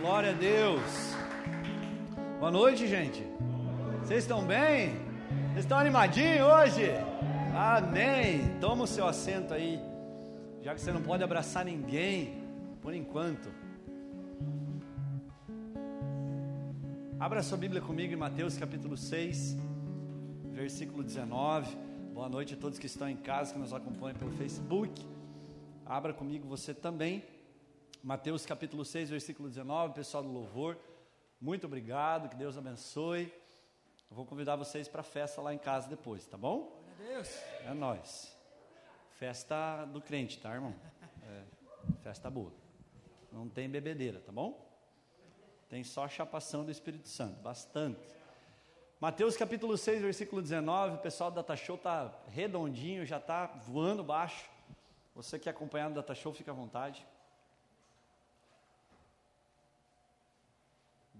Glória a Deus. Boa noite, gente. Vocês estão bem? Vocês estão animadinhos hoje? Amém. Toma o seu assento aí, já que você não pode abraçar ninguém por enquanto. Abra sua Bíblia comigo em Mateus capítulo 6, versículo 19. Boa noite a todos que estão em casa, que nos acompanham pelo Facebook. Abra comigo você também. Mateus capítulo 6, versículo 19, pessoal do louvor. Muito obrigado, que Deus abençoe. Eu vou convidar vocês para a festa lá em casa depois, tá bom? Deus. É nós. Festa do crente, tá, irmão? É, festa boa. Não tem bebedeira, tá bom? Tem só chapação do Espírito Santo, bastante. Mateus capítulo 6, versículo 19, o pessoal do Data Show tá redondinho, já tá voando baixo. Você que é acompanhado do Data Show, fica à vontade.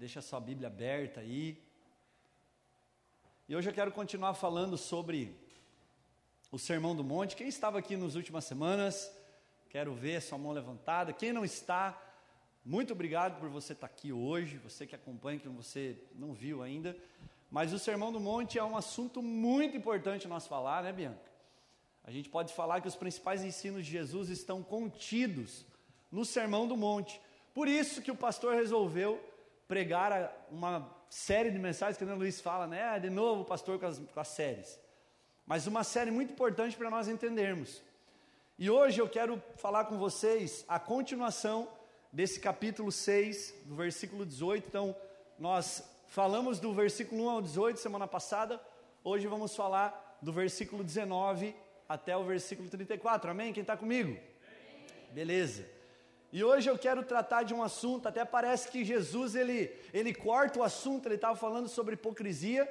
Deixa a sua Bíblia aberta aí. E hoje eu quero continuar falando sobre o Sermão do Monte. Quem estava aqui nas últimas semanas, quero ver sua mão levantada. Quem não está, muito obrigado por você estar aqui hoje. Você que acompanha, que você não viu ainda. Mas o Sermão do Monte é um assunto muito importante nós falar, né, Bianca? A gente pode falar que os principais ensinos de Jesus estão contidos no Sermão do Monte. Por isso que o pastor resolveu pregar uma série de mensagens que o Luiz fala, né? De novo, pastor, com as, com as séries. Mas uma série muito importante para nós entendermos. E hoje eu quero falar com vocês a continuação desse capítulo 6, do versículo 18. Então, nós falamos do versículo 1 ao 18 semana passada. Hoje vamos falar do versículo 19 até o versículo 34. Amém? Quem está comigo? Beleza. E hoje eu quero tratar de um assunto, até parece que Jesus ele, ele corta o assunto, ele estava falando sobre hipocrisia,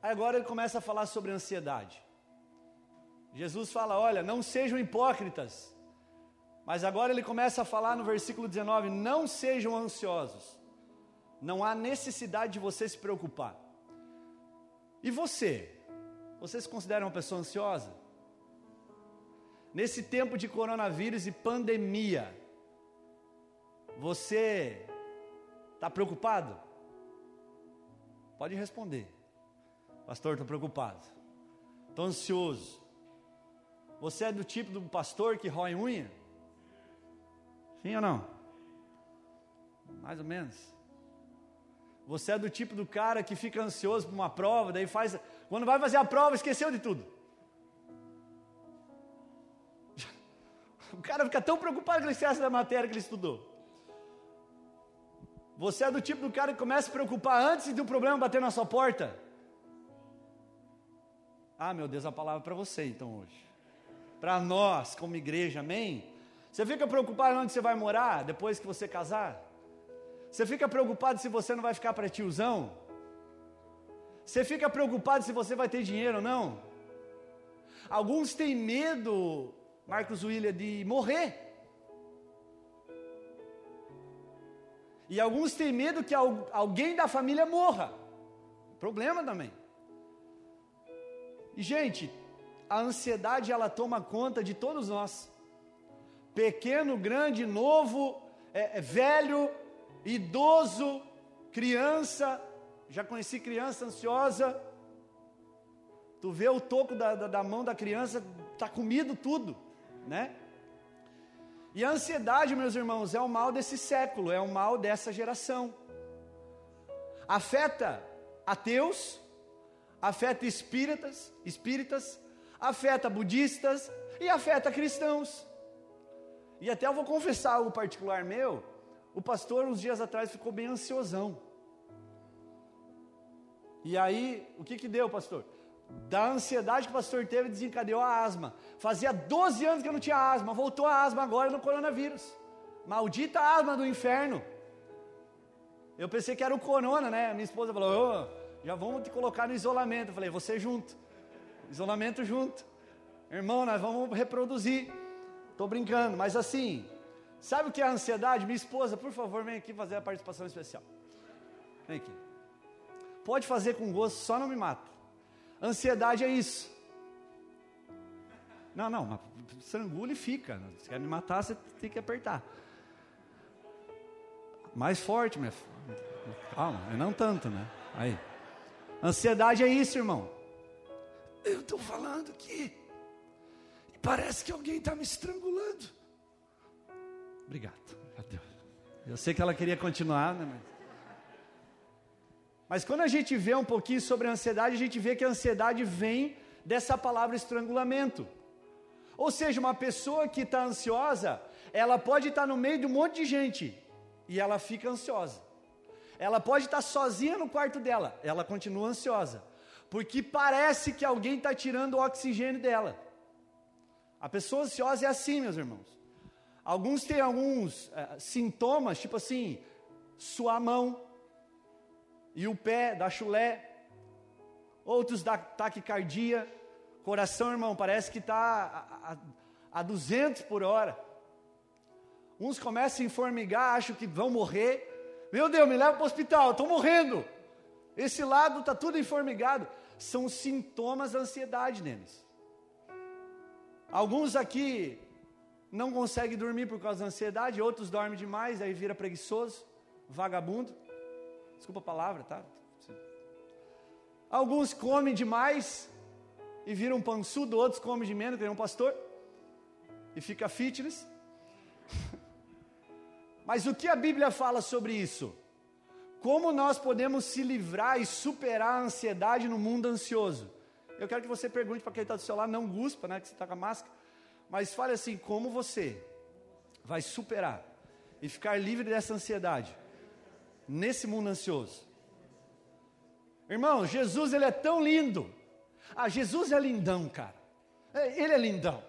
agora ele começa a falar sobre ansiedade. Jesus fala: olha, não sejam hipócritas, mas agora ele começa a falar no versículo 19: não sejam ansiosos, não há necessidade de você se preocupar. E você? Você se considera uma pessoa ansiosa? Nesse tempo de coronavírus e pandemia, você está preocupado? Pode responder. Pastor, estou preocupado. Estou ansioso. Você é do tipo do pastor que rói unha? Sim ou não? Mais ou menos. Você é do tipo do cara que fica ansioso por uma prova, daí faz. Quando vai fazer a prova, esqueceu de tudo. O cara fica tão preocupado com o excesso da matéria que ele estudou. Você é do tipo do cara que começa a se preocupar antes de um problema bater na sua porta. Ah, meu Deus, a palavra para você então hoje. Para nós, como igreja, amém? Você fica preocupado onde você vai morar depois que você casar? Você fica preocupado se você não vai ficar para tiozão? Você fica preocupado se você vai ter dinheiro ou não? Alguns têm medo Marcos William, de morrer. E alguns têm medo que alguém da família morra. Problema também. E, gente, a ansiedade ela toma conta de todos nós. Pequeno, grande, novo, é, é, velho, idoso, criança. Já conheci criança ansiosa. Tu vê o toco da, da, da mão da criança, está comido tudo né? E a ansiedade, meus irmãos, é o mal desse século, é o mal dessa geração. Afeta ateus, afeta espíritas, espíritas, afeta budistas e afeta cristãos. E até eu vou confessar algo particular meu, o pastor uns dias atrás ficou bem ansiosão. E aí, o que que deu, pastor? Da ansiedade que o pastor teve, desencadeou a asma. Fazia 12 anos que eu não tinha asma, voltou a asma agora no coronavírus. Maldita asma do inferno. Eu pensei que era o corona, né? Minha esposa falou: oh, já vamos te colocar no isolamento. Eu falei: você junto. Isolamento junto. Irmão, nós vamos reproduzir. Estou brincando, mas assim, sabe o que é a ansiedade? Minha esposa, por favor, vem aqui fazer a participação especial. Vem aqui. Pode fazer com gosto, só não me mata. Ansiedade é isso. Não, não, mas estrangula e fica. Se quer me matar, você tem que apertar. Mais forte, minha Calma, não tanto, né? Aí. Ansiedade é isso, irmão. Eu estou falando aqui. E parece que alguém está me estrangulando. Obrigado. Eu sei que ela queria continuar, né? Mas... Mas quando a gente vê um pouquinho sobre a ansiedade, a gente vê que a ansiedade vem dessa palavra estrangulamento. Ou seja, uma pessoa que está ansiosa, ela pode estar tá no meio de um monte de gente e ela fica ansiosa. Ela pode estar tá sozinha no quarto dela, ela continua ansiosa, porque parece que alguém está tirando o oxigênio dela. A pessoa ansiosa é assim, meus irmãos. Alguns têm alguns é, sintomas, tipo assim, suar mão e o pé, da chulé. Outros da taquicardia. Coração, irmão, parece que está a, a, a 200 por hora. Uns começam a informigar, acham que vão morrer. Meu Deus, me leva para o hospital, estou morrendo. Esse lado está tudo informigado. São sintomas da ansiedade neles. Alguns aqui não conseguem dormir por causa da ansiedade, outros dormem demais, aí vira preguiçoso, vagabundo. Desculpa a palavra, tá? Alguns comem demais e viram pançudo, outros comem de menos, tem um pastor e fica fitness. Mas o que a Bíblia fala sobre isso? Como nós podemos se livrar e superar a ansiedade no mundo ansioso? Eu quero que você pergunte para quem está do seu lado, não guspa, né, que você está com a máscara, mas fale assim: como você vai superar e ficar livre dessa ansiedade nesse mundo ansioso? Irmão, Jesus ele é tão lindo. Ah, Jesus é lindão, cara. É, ele é lindão.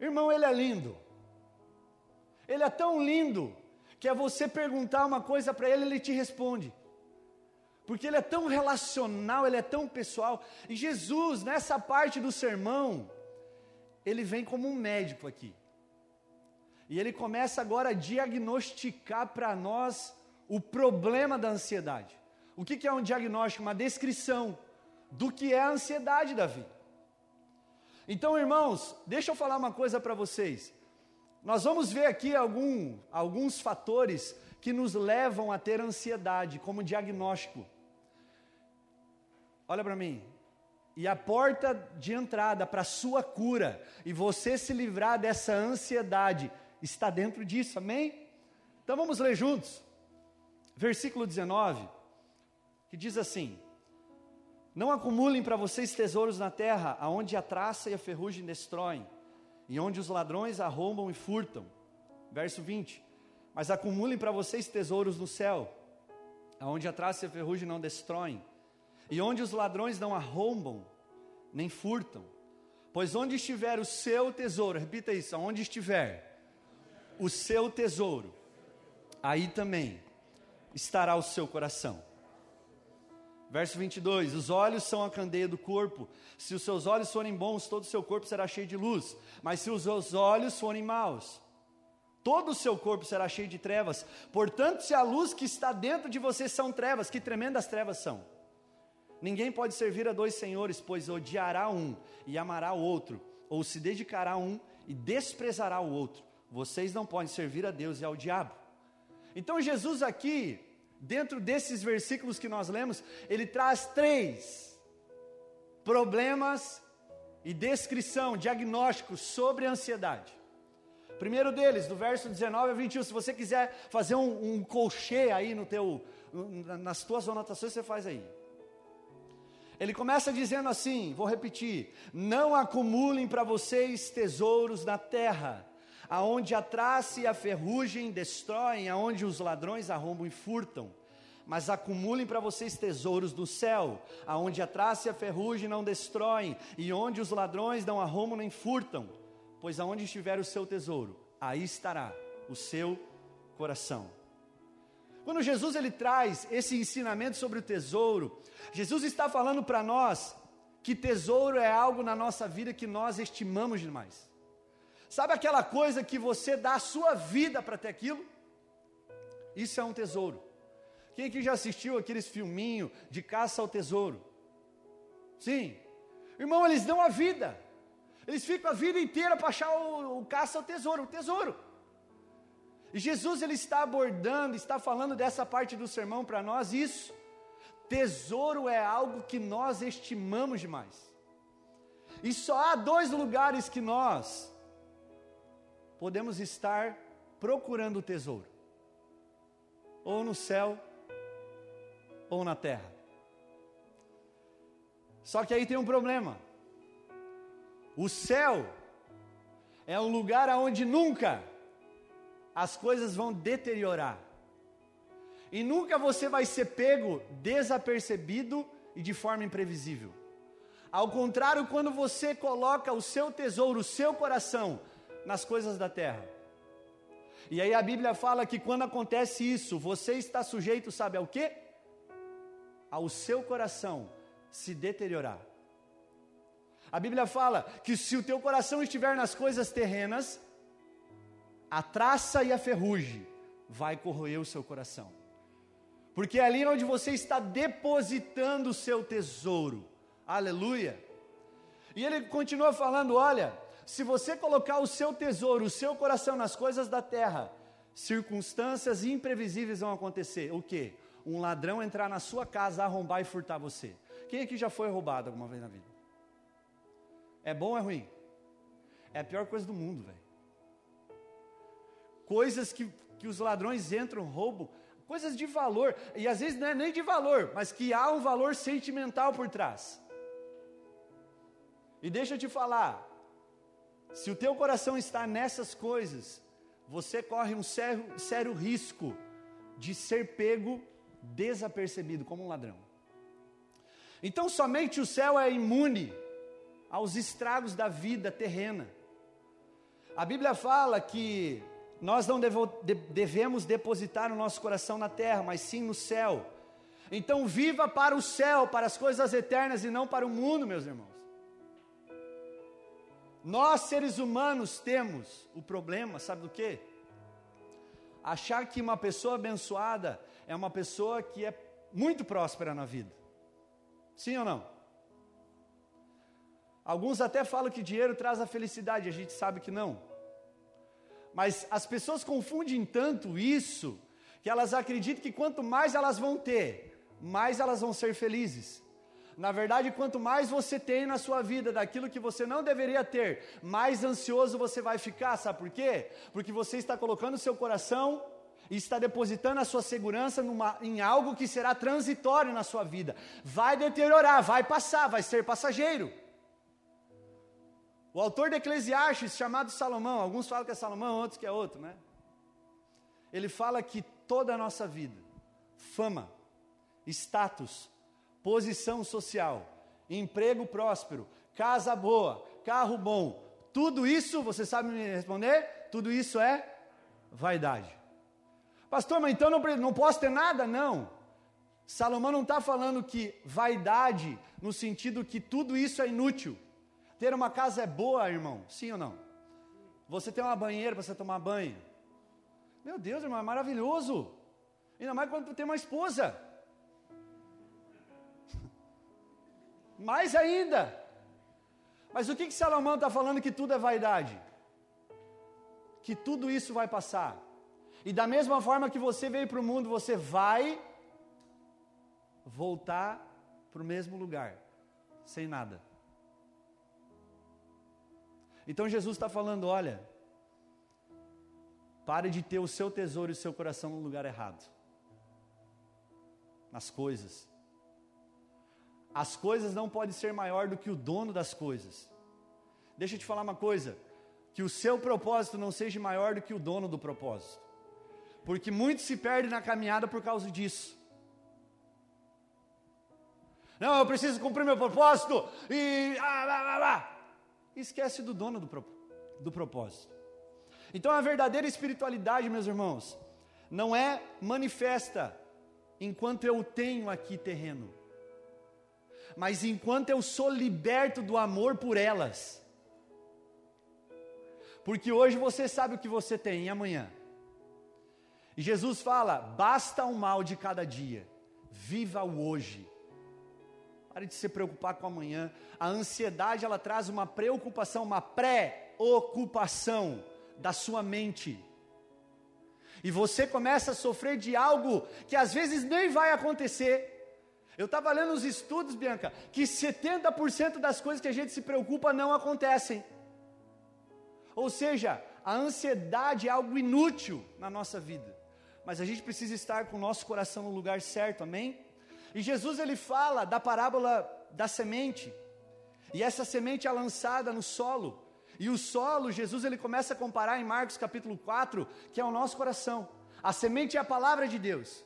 Irmão, ele é lindo. Ele é tão lindo que é você perguntar uma coisa para ele, ele te responde. Porque ele é tão relacional, ele é tão pessoal. E Jesus, nessa parte do sermão, ele vem como um médico aqui. E ele começa agora a diagnosticar para nós o problema da ansiedade. O que, que é um diagnóstico? Uma descrição do que é a ansiedade da vida. Então, irmãos, deixa eu falar uma coisa para vocês. Nós vamos ver aqui algum, alguns fatores que nos levam a ter ansiedade como diagnóstico. Olha para mim. E a porta de entrada para a sua cura e você se livrar dessa ansiedade está dentro disso, amém? Então vamos ler juntos. Versículo 19, que diz assim: Não acumulem para vocês tesouros na terra, aonde a traça e a ferrugem destroem e onde os ladrões arrombam e furtam. Verso 20: Mas acumulem para vocês tesouros no céu, aonde a traça e a ferrugem não destroem, e onde os ladrões não arrombam nem furtam. Pois onde estiver o seu tesouro, repita isso, aonde estiver o seu tesouro, aí também estará o seu coração. Verso 22: Os olhos são a candeia do corpo. Se os seus olhos forem bons, todo o seu corpo será cheio de luz. Mas se os seus olhos forem maus, todo o seu corpo será cheio de trevas. Portanto, se a luz que está dentro de você são trevas, que tremendas trevas são. Ninguém pode servir a dois senhores, pois odiará um e amará o outro, ou se dedicará a um e desprezará o outro. Vocês não podem servir a Deus e ao diabo. Então, Jesus aqui dentro desses versículos que nós lemos, ele traz três problemas e descrição, diagnóstico sobre a ansiedade. Primeiro deles, do verso 19 a 21, se você quiser fazer um, um colchê aí no teu, nas tuas anotações, você faz aí. Ele começa dizendo assim, vou repetir: não acumulem para vocês tesouros na terra, aonde a traça e a ferrugem destroem, aonde os ladrões arrombam e furtam. Mas acumulem para vocês tesouros do céu, aonde a traça e a ferrugem não destroem, e onde os ladrões não arrombam nem furtam. Pois aonde estiver o seu tesouro, aí estará o seu coração. Quando Jesus ele traz esse ensinamento sobre o tesouro, Jesus está falando para nós que tesouro é algo na nossa vida que nós estimamos demais. Sabe aquela coisa que você dá a sua vida para ter aquilo? Isso é um tesouro. Quem aqui já assistiu aqueles filminhos de caça ao tesouro? Sim. Irmão, eles dão a vida. Eles ficam a vida inteira para achar o, o caça ao tesouro, o tesouro. E Jesus ele está abordando, está falando dessa parte do sermão para nós isso. Tesouro é algo que nós estimamos demais. E só há dois lugares que nós podemos estar procurando o tesouro: ou no céu, ou na terra. Só que aí tem um problema. O céu é um lugar onde nunca as coisas vão deteriorar. E nunca você vai ser pego desapercebido e de forma imprevisível. Ao contrário, quando você coloca o seu tesouro, o seu coração nas coisas da terra. E aí a Bíblia fala que quando acontece isso, você está sujeito, sabe ao quê? Ao seu coração se deteriorar. A Bíblia fala que se o teu coração estiver nas coisas terrenas, a traça e a ferrugem vai corroer o seu coração. Porque é ali onde você está depositando o seu tesouro. Aleluia. E ele continua falando: olha, se você colocar o seu tesouro, o seu coração nas coisas da terra, circunstâncias imprevisíveis vão acontecer. O que? Um ladrão entrar na sua casa, arrombar e furtar você. Quem aqui já foi roubado alguma vez na vida? É bom ou é ruim? É a pior coisa do mundo, velho. Coisas que, que os ladrões entram, roubam, coisas de valor, e às vezes não é nem de valor, mas que há um valor sentimental por trás. E deixa eu te falar, se o teu coração está nessas coisas, você corre um sério, sério risco de ser pego desapercebido como um ladrão. Então somente o céu é imune aos estragos da vida terrena. A Bíblia fala que nós não devemos depositar o nosso coração na terra, mas sim no céu. Então viva para o céu, para as coisas eternas e não para o mundo, meus irmãos. Nós seres humanos temos o problema, sabe do que? Achar que uma pessoa abençoada é uma pessoa que é muito próspera na vida. Sim ou não? Alguns até falam que dinheiro traz a felicidade, a gente sabe que não. Mas as pessoas confundem tanto isso, que elas acreditam que quanto mais elas vão ter, mais elas vão ser felizes. Na verdade, quanto mais você tem na sua vida daquilo que você não deveria ter, mais ansioso você vai ficar, sabe por quê? Porque você está colocando seu coração e está depositando a sua segurança numa, em algo que será transitório na sua vida. Vai deteriorar, vai passar, vai ser passageiro. O autor de Eclesiastes, chamado Salomão, alguns falam que é Salomão, outros que é outro, né? Ele fala que toda a nossa vida, fama, status, posição social, emprego próspero, casa boa, carro bom, tudo isso, você sabe me responder? Tudo isso é vaidade. Pastor, mas então não, posso ter nada? Não. Salomão não está falando que vaidade, no sentido que tudo isso é inútil. Ter uma casa é boa, irmão? Sim ou não? Você tem uma banheira para você tomar banho. Meu Deus, irmão, é maravilhoso. Ainda mais quando tu tem uma esposa. Mais ainda. Mas o que, que Salomão está falando que tudo é vaidade? Que tudo isso vai passar. E da mesma forma que você veio para o mundo, você vai voltar para o mesmo lugar, sem nada. Então Jesus está falando: olha, pare de ter o seu tesouro e o seu coração no lugar errado nas coisas. As coisas não podem ser maior do que o dono das coisas. Deixa eu te falar uma coisa: que o seu propósito não seja maior do que o dono do propósito, porque muitos se perdem na caminhada por causa disso. Não, eu preciso cumprir meu propósito e. Ah, ah, ah, ah esquece do dono do, pro, do propósito. Então a verdadeira espiritualidade, meus irmãos, não é manifesta enquanto eu tenho aqui terreno, mas enquanto eu sou liberto do amor por elas. Porque hoje você sabe o que você tem e amanhã. E Jesus fala: basta o mal de cada dia, viva o hoje. Pare de se preocupar com amanhã. A ansiedade ela traz uma preocupação, uma pré-ocupação da sua mente. E você começa a sofrer de algo que às vezes nem vai acontecer. Eu estava lendo os estudos, Bianca, que 70% das coisas que a gente se preocupa não acontecem. Ou seja, a ansiedade é algo inútil na nossa vida. Mas a gente precisa estar com o nosso coração no lugar certo, amém? E Jesus ele fala da parábola da semente. E essa semente é lançada no solo. E o solo, Jesus ele começa a comparar em Marcos capítulo 4, que é o nosso coração. A semente é a palavra de Deus.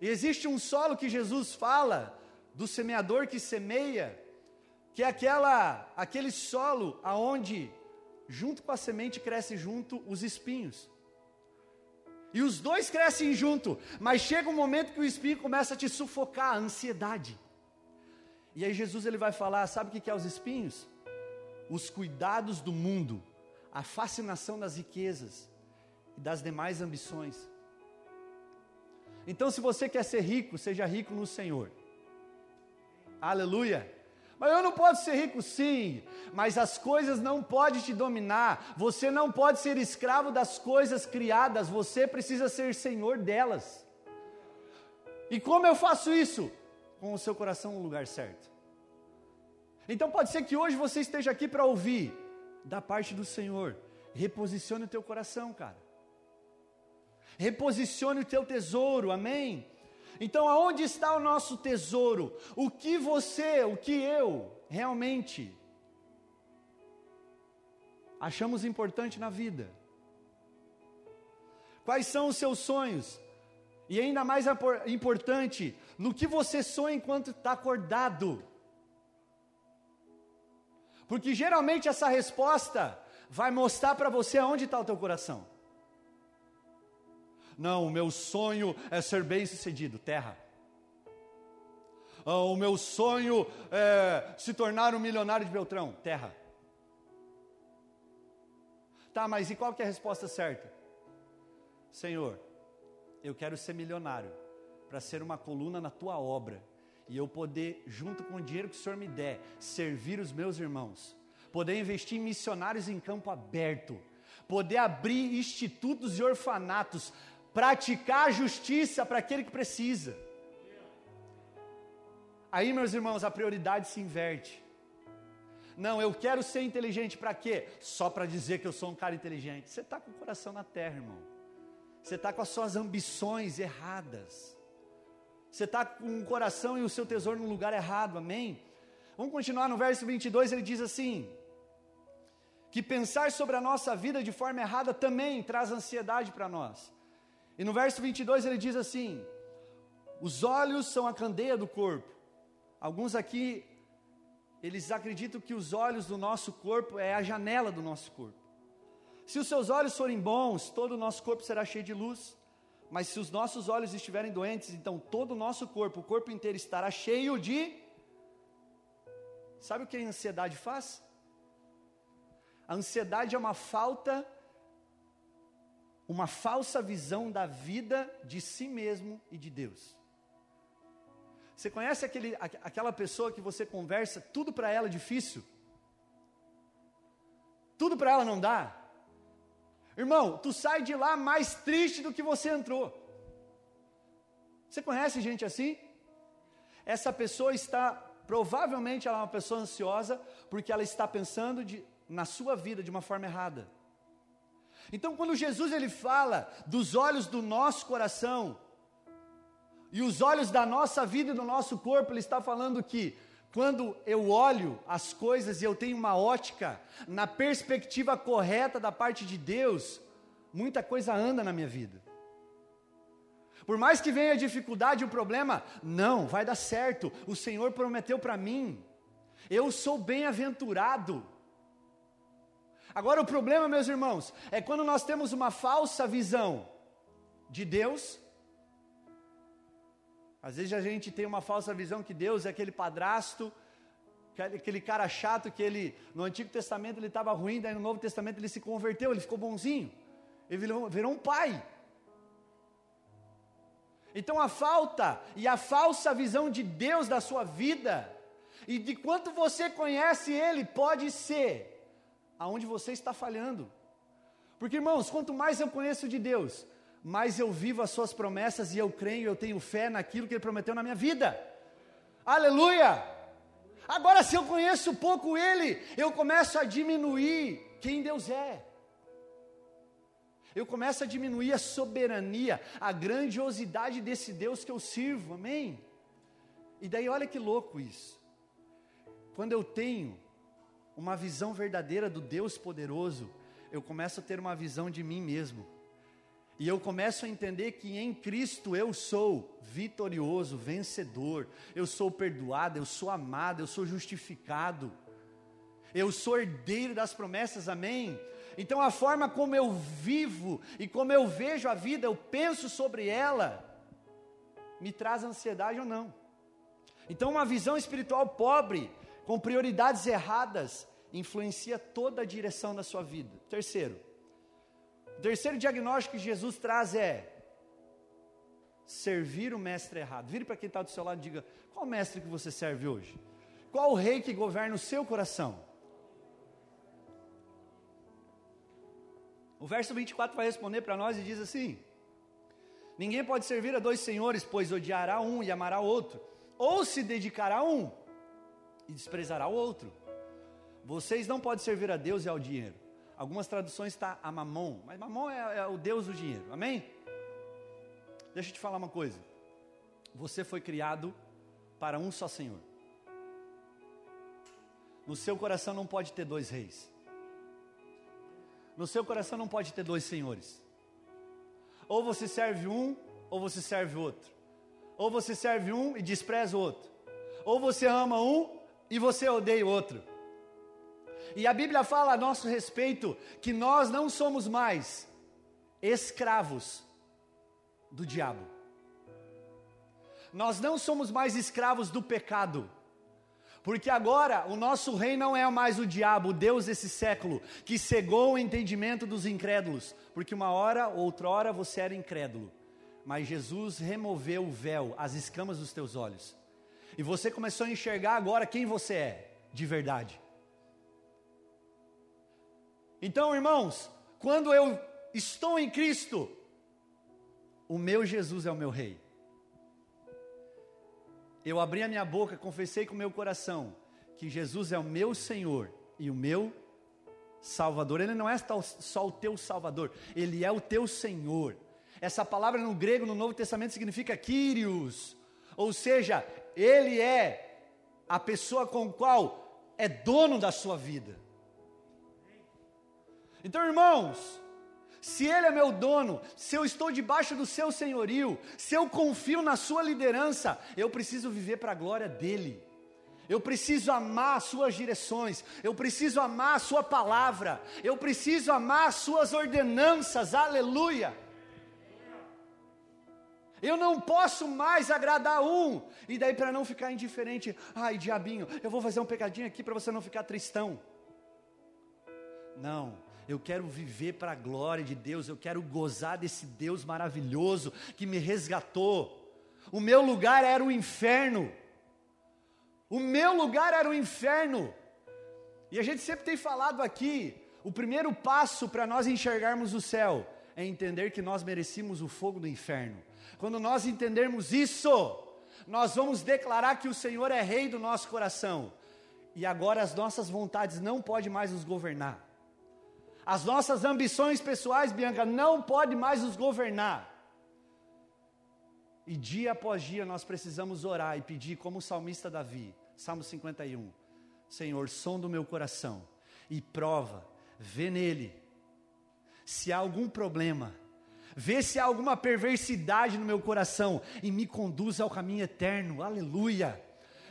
E existe um solo que Jesus fala do semeador que semeia, que é aquela aquele solo aonde junto com a semente cresce junto os espinhos. E os dois crescem junto, mas chega um momento que o espinho começa a te sufocar, a ansiedade. E aí Jesus ele vai falar, sabe o que é os espinhos? Os cuidados do mundo, a fascinação das riquezas e das demais ambições. Então, se você quer ser rico, seja rico no Senhor. Aleluia. Mas eu não posso ser rico, sim. Mas as coisas não podem te dominar. Você não pode ser escravo das coisas criadas. Você precisa ser senhor delas. E como eu faço isso? Com o seu coração no lugar certo. Então pode ser que hoje você esteja aqui para ouvir da parte do Senhor. Reposicione o teu coração, cara. Reposicione o teu tesouro, amém? Então, aonde está o nosso tesouro? O que você, o que eu realmente achamos importante na vida? Quais são os seus sonhos? E ainda mais importante, no que você sonha enquanto está acordado? Porque geralmente essa resposta vai mostrar para você aonde está o teu coração. Não, o meu sonho é ser bem sucedido, terra. Ah, o meu sonho é se tornar um milionário de Beltrão, terra. Tá, mas e qual que é a resposta certa? Senhor, eu quero ser milionário para ser uma coluna na tua obra e eu poder, junto com o dinheiro que o Senhor me der, servir os meus irmãos, poder investir em missionários em campo aberto, poder abrir institutos e orfanatos, praticar justiça para aquele que precisa. Aí, meus irmãos, a prioridade se inverte. Não, eu quero ser inteligente para quê? Só para dizer que eu sou um cara inteligente. Você está com o coração na terra, irmão. Você está com as suas ambições erradas. Você está com o coração e o seu tesouro no lugar errado, amém? Vamos continuar no verso 22, ele diz assim: que pensar sobre a nossa vida de forma errada também traz ansiedade para nós. E no verso 22 ele diz assim: Os olhos são a candeia do corpo. Alguns aqui, eles acreditam que os olhos do nosso corpo é a janela do nosso corpo. Se os seus olhos forem bons, todo o nosso corpo será cheio de luz. Mas se os nossos olhos estiverem doentes, então todo o nosso corpo, o corpo inteiro estará cheio de. Sabe o que a ansiedade faz? A ansiedade é uma falta uma falsa visão da vida, de si mesmo e de Deus. Você conhece aquele, aquela pessoa que você conversa, tudo para ela é difícil? Tudo para ela não dá? Irmão, tu sai de lá mais triste do que você entrou. Você conhece gente assim? Essa pessoa está, provavelmente ela é uma pessoa ansiosa, porque ela está pensando de, na sua vida de uma forma errada. Então, quando Jesus ele fala dos olhos do nosso coração e os olhos da nossa vida e do nosso corpo, ele está falando que quando eu olho as coisas e eu tenho uma ótica na perspectiva correta da parte de Deus, muita coisa anda na minha vida. Por mais que venha a dificuldade o problema, não, vai dar certo. O Senhor prometeu para mim. Eu sou bem-aventurado. Agora, o problema, meus irmãos, é quando nós temos uma falsa visão de Deus. Às vezes a gente tem uma falsa visão que Deus é aquele padrasto, aquele cara chato que ele, no Antigo Testamento ele estava ruim, daí no Novo Testamento ele se converteu, ele ficou bonzinho, ele virou, virou um pai. Então a falta e a falsa visão de Deus da sua vida, e de quanto você conhece Ele, pode ser aonde você está falhando. Porque, irmãos, quanto mais eu conheço de Deus, mais eu vivo as suas promessas e eu creio, eu tenho fé naquilo que ele prometeu na minha vida. Aleluia! Agora, se eu conheço pouco ele, eu começo a diminuir quem Deus é. Eu começo a diminuir a soberania, a grandiosidade desse Deus que eu sirvo, amém? E daí, olha que louco isso. Quando eu tenho uma visão verdadeira do Deus poderoso, eu começo a ter uma visão de mim mesmo. E eu começo a entender que em Cristo eu sou vitorioso, vencedor, eu sou perdoado, eu sou amado, eu sou justificado, eu sou herdeiro das promessas, amém? Então a forma como eu vivo e como eu vejo a vida, eu penso sobre ela, me traz ansiedade ou não. Então uma visão espiritual pobre, com prioridades erradas, influencia toda a direção da sua vida. Terceiro, o terceiro diagnóstico que Jesus traz é servir o mestre errado. Vire para quem está do seu lado e diga: qual mestre que você serve hoje? Qual o rei que governa o seu coração? O verso 24 vai responder para nós e diz assim: Ninguém pode servir a dois senhores, pois odiará um e amará o outro, ou se dedicará a um e desprezará o outro. Vocês não podem servir a Deus e ao dinheiro. Algumas traduções está a mamon, mas mamon é, é o Deus do dinheiro, amém? Deixa eu te falar uma coisa. Você foi criado para um só Senhor. No seu coração não pode ter dois reis. No seu coração não pode ter dois senhores. Ou você serve um, ou você serve outro. Ou você serve um e despreza o outro. Ou você ama um e você odeia o outro. E a Bíblia fala a nosso respeito que nós não somos mais escravos do diabo. Nós não somos mais escravos do pecado. Porque agora o nosso rei não é mais o diabo, o Deus desse século, que cegou o entendimento dos incrédulos. Porque uma hora, outra hora você era incrédulo. Mas Jesus removeu o véu, as escamas dos teus olhos. E você começou a enxergar agora quem você é, de verdade. Então, irmãos, quando eu estou em Cristo, o meu Jesus é o meu Rei. Eu abri a minha boca, confessei com o meu coração que Jesus é o meu Senhor e o meu Salvador. Ele não é só o teu Salvador, ele é o teu Senhor. Essa palavra no grego, no Novo Testamento, significa Kyrios, ou seja, ele é a pessoa com qual é dono da sua vida. Então, irmãos, se Ele é meu dono, se eu estou debaixo do seu senhorio, se eu confio na sua liderança, eu preciso viver para a glória dEle. Eu preciso amar as suas direções, eu preciso amar sua palavra, eu preciso amar as suas ordenanças, aleluia. Eu não posso mais agradar um, e daí para não ficar indiferente, ai diabinho, eu vou fazer um pecadinho aqui para você não ficar tristão. Não, eu quero viver para a glória de Deus, eu quero gozar desse Deus maravilhoso que me resgatou. O meu lugar era o inferno. O meu lugar era o inferno. E a gente sempre tem falado aqui, o primeiro passo para nós enxergarmos o céu é entender que nós merecíamos o fogo do inferno. Quando nós entendermos isso, nós vamos declarar que o Senhor é rei do nosso coração. E agora as nossas vontades não podem mais nos governar. As nossas ambições pessoais, Bianca, não podem mais nos governar. E dia após dia nós precisamos orar e pedir, como o salmista Davi, Salmo 51, Senhor, som do meu coração e prova, vê nele se há algum problema, vê se há alguma perversidade no meu coração e me conduz ao caminho eterno, aleluia.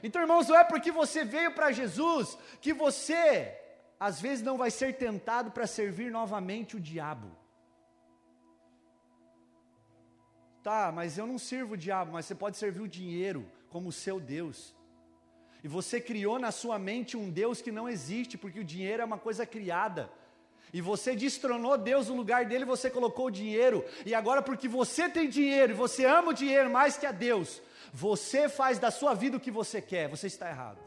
Então, irmãos, não é porque você veio para Jesus que você às vezes não vai ser tentado para servir novamente o diabo. Tá, mas eu não sirvo o diabo, mas você pode servir o dinheiro como seu Deus. E você criou na sua mente um Deus que não existe, porque o dinheiro é uma coisa criada. E você destronou Deus no lugar dele, você colocou o dinheiro. E agora, porque você tem dinheiro e você ama o dinheiro mais que a Deus, você faz da sua vida o que você quer. Você está errado.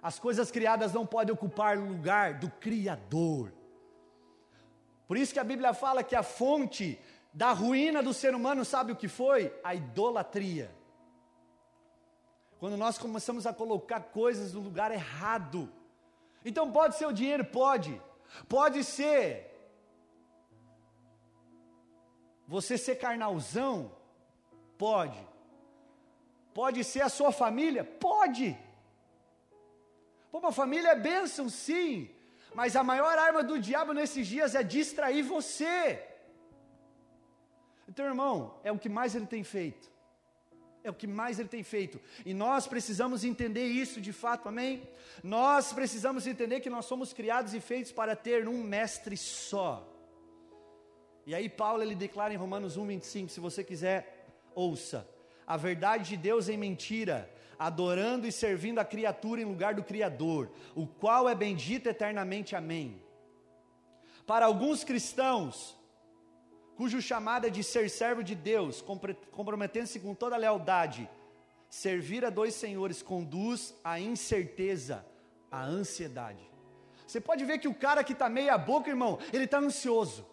As coisas criadas não podem ocupar o lugar do Criador. Por isso que a Bíblia fala que a fonte da ruína do ser humano, sabe o que foi? A idolatria. Quando nós começamos a colocar coisas no lugar errado. Então pode ser o dinheiro? Pode. Pode ser você ser carnalzão? Pode. Pode ser a sua família? Pode. Pô, uma família é bênção, sim. Mas a maior arma do diabo nesses dias é distrair você. Então, irmão, é o que mais ele tem feito. É o que mais ele tem feito. E nós precisamos entender isso de fato, amém? Nós precisamos entender que nós somos criados e feitos para ter um mestre só. E aí Paulo ele declara em Romanos 1:25, se você quiser, ouça. A verdade de Deus em mentira, adorando e servindo a criatura em lugar do criador, o qual é bendito eternamente. Amém. Para alguns cristãos, cujo chamado é de ser servo de Deus, comprometendo-se com toda lealdade, servir a dois senhores conduz à incerteza, à ansiedade. Você pode ver que o cara que está meia boca, irmão, ele está ansioso.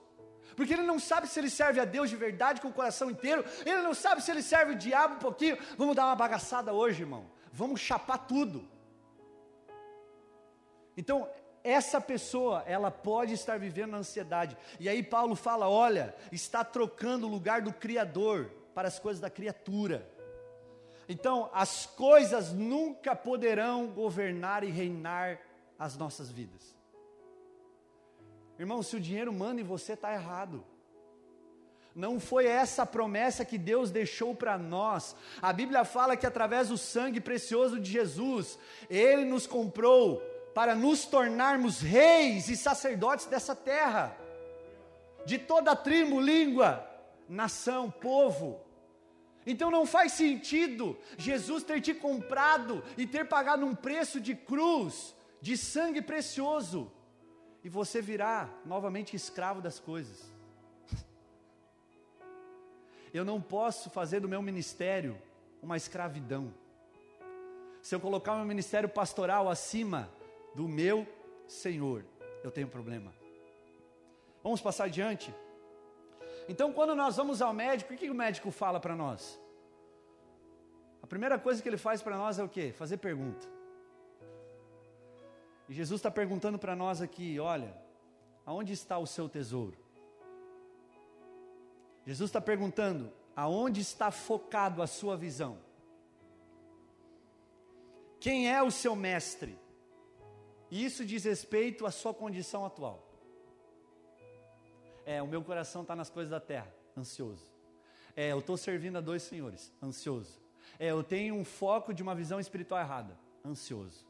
Porque ele não sabe se ele serve a Deus de verdade com o coração inteiro, ele não sabe se ele serve o diabo um pouquinho. Vamos dar uma bagaçada hoje, irmão. Vamos chapar tudo. Então, essa pessoa, ela pode estar vivendo ansiedade. E aí Paulo fala: olha, está trocando o lugar do Criador para as coisas da criatura. Então, as coisas nunca poderão governar e reinar as nossas vidas. Irmão, se o dinheiro manda em você, está errado. Não foi essa a promessa que Deus deixou para nós. A Bíblia fala que através do sangue precioso de Jesus, Ele nos comprou para nos tornarmos reis e sacerdotes dessa terra, de toda tribo, língua, nação, povo. Então não faz sentido Jesus ter te comprado e ter pagado um preço de cruz, de sangue precioso, e você virar novamente escravo das coisas. Eu não posso fazer do meu ministério uma escravidão. Se eu colocar o meu ministério pastoral acima do meu Senhor, eu tenho problema. Vamos passar adiante? Então, quando nós vamos ao médico, o que o médico fala para nós? A primeira coisa que ele faz para nós é o quê? Fazer pergunta. E Jesus está perguntando para nós aqui: olha, aonde está o seu tesouro? Jesus está perguntando: aonde está focado a sua visão? Quem é o seu mestre? E isso diz respeito à sua condição atual. É, o meu coração está nas coisas da terra, ansioso. É, eu estou servindo a dois senhores, ansioso. É, eu tenho um foco de uma visão espiritual errada, ansioso.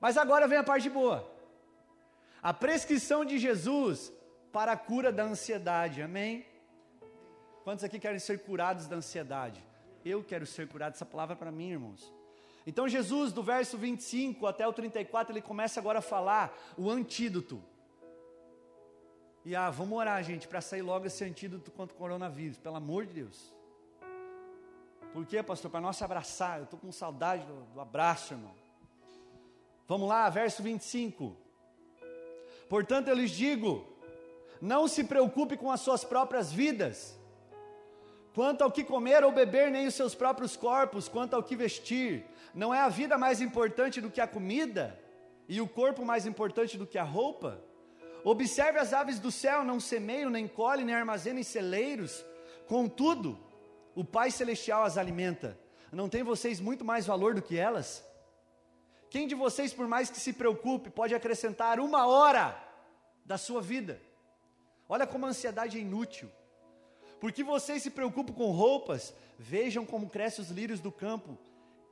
Mas agora vem a parte boa. A prescrição de Jesus para a cura da ansiedade, amém? Quantos aqui querem ser curados da ansiedade? Eu quero ser curado, essa palavra é para mim, irmãos. Então Jesus, do verso 25 até o 34, ele começa agora a falar o antídoto. E ah, vamos orar, gente, para sair logo esse antídoto contra o coronavírus, pelo amor de Deus. Por quê, pastor? Para nós se abraçar. Eu estou com saudade do, do abraço, irmão. Vamos lá, verso 25. Portanto, eu lhes digo: não se preocupe com as suas próprias vidas Quanto ao que comer ou beber, nem os seus próprios corpos, quanto ao que vestir, não é a vida mais importante do que a comida, e o corpo mais importante do que a roupa? Observe as aves do céu, não semeiam, nem colhem, nem armazenam em celeiros, contudo, o Pai Celestial as alimenta. Não tem vocês muito mais valor do que elas? Quem de vocês, por mais que se preocupe, pode acrescentar uma hora da sua vida? Olha como a ansiedade é inútil. Porque vocês se preocupam com roupas? Vejam como crescem os lírios do campo.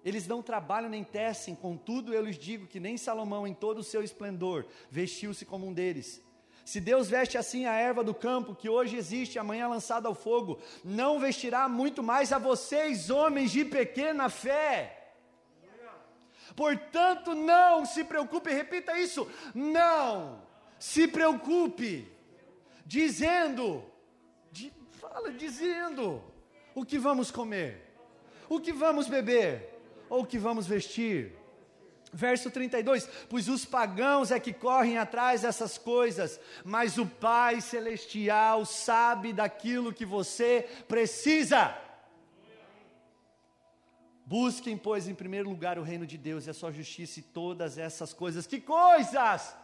Eles não trabalham nem tecem, contudo eu lhes digo que nem Salomão, em todo o seu esplendor, vestiu-se como um deles. Se Deus veste assim a erva do campo, que hoje existe, amanhã lançada ao fogo, não vestirá muito mais a vocês, homens de pequena fé. Portanto, não se preocupe, repita isso, não se preocupe, dizendo, fala dizendo o que vamos comer, o que vamos beber ou o que vamos vestir. Verso 32: Pois os pagãos é que correm atrás dessas coisas, mas o Pai Celestial sabe daquilo que você precisa. Busquem, pois, em primeiro lugar o reino de Deus e a sua justiça e todas essas coisas. Que coisas?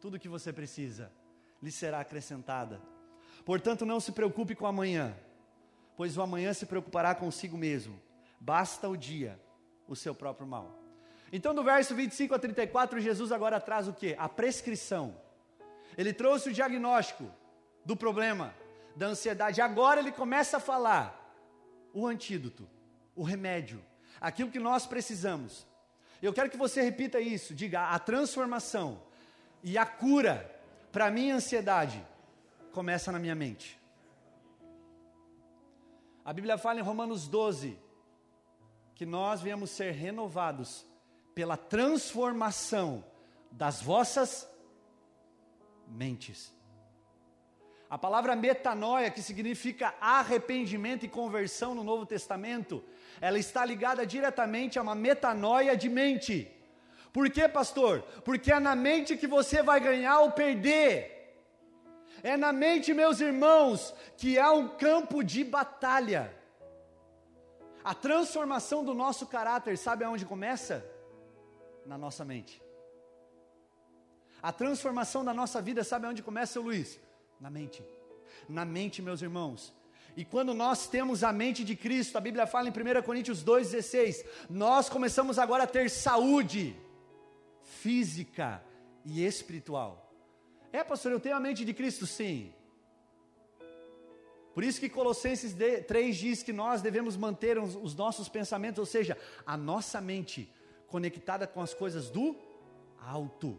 Tudo que você precisa lhe será acrescentada. Portanto, não se preocupe com amanhã, pois o amanhã se preocupará consigo mesmo. Basta o dia o seu próprio mal. Então, do verso 25 a 34, Jesus agora traz o que? A prescrição. Ele trouxe o diagnóstico do problema, da ansiedade. Agora ele começa a falar o antídoto o remédio, aquilo que nós precisamos. Eu quero que você repita isso, diga: a transformação e a cura para a minha ansiedade começa na minha mente. A Bíblia fala em Romanos 12 que nós viemos ser renovados pela transformação das vossas mentes. A palavra metanoia, que significa arrependimento e conversão no Novo Testamento, ela está ligada diretamente a uma metanoia de mente. Por quê, pastor? Porque é na mente que você vai ganhar ou perder. É na mente, meus irmãos, que é um campo de batalha. A transformação do nosso caráter, sabe aonde começa? Na nossa mente. A transformação da nossa vida, sabe aonde começa, seu Luiz? Na mente. Na mente, meus irmãos, e quando nós temos a mente de Cristo, a Bíblia fala em 1 Coríntios 2,16, nós começamos agora a ter saúde física e espiritual. É, pastor, eu tenho a mente de Cristo? Sim. Por isso que Colossenses 3 diz que nós devemos manter os, os nossos pensamentos, ou seja, a nossa mente conectada com as coisas do alto.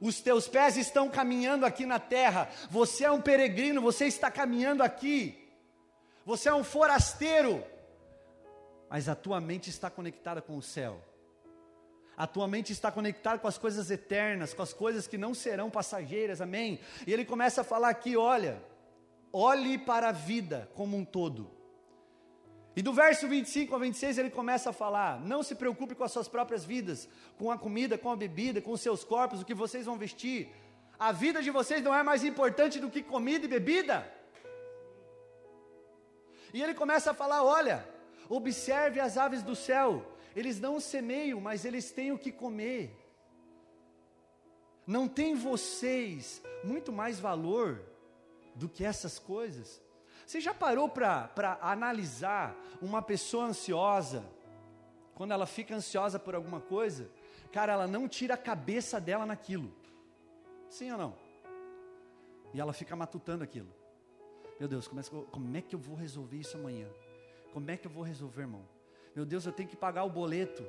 Os teus pés estão caminhando aqui na terra, você é um peregrino, você está caminhando aqui você é um forasteiro, mas a tua mente está conectada com o céu. A tua mente está conectada com as coisas eternas, com as coisas que não serão passageiras, amém? E ele começa a falar aqui: olha, olhe para a vida como um todo. E do verso 25 a 26 ele começa a falar: não se preocupe com as suas próprias vidas, com a comida, com a bebida, com os seus corpos, o que vocês vão vestir. A vida de vocês não é mais importante do que comida e bebida. E ele começa a falar: olha, observe as aves do céu, eles não semeiam, mas eles têm o que comer. Não tem vocês muito mais valor do que essas coisas? Você já parou para analisar uma pessoa ansiosa, quando ela fica ansiosa por alguma coisa, cara, ela não tira a cabeça dela naquilo. Sim ou não? E ela fica matutando aquilo. Meu Deus, como é, como é que eu vou resolver isso amanhã? Como é que eu vou resolver, irmão? Meu Deus, eu tenho que pagar o boleto.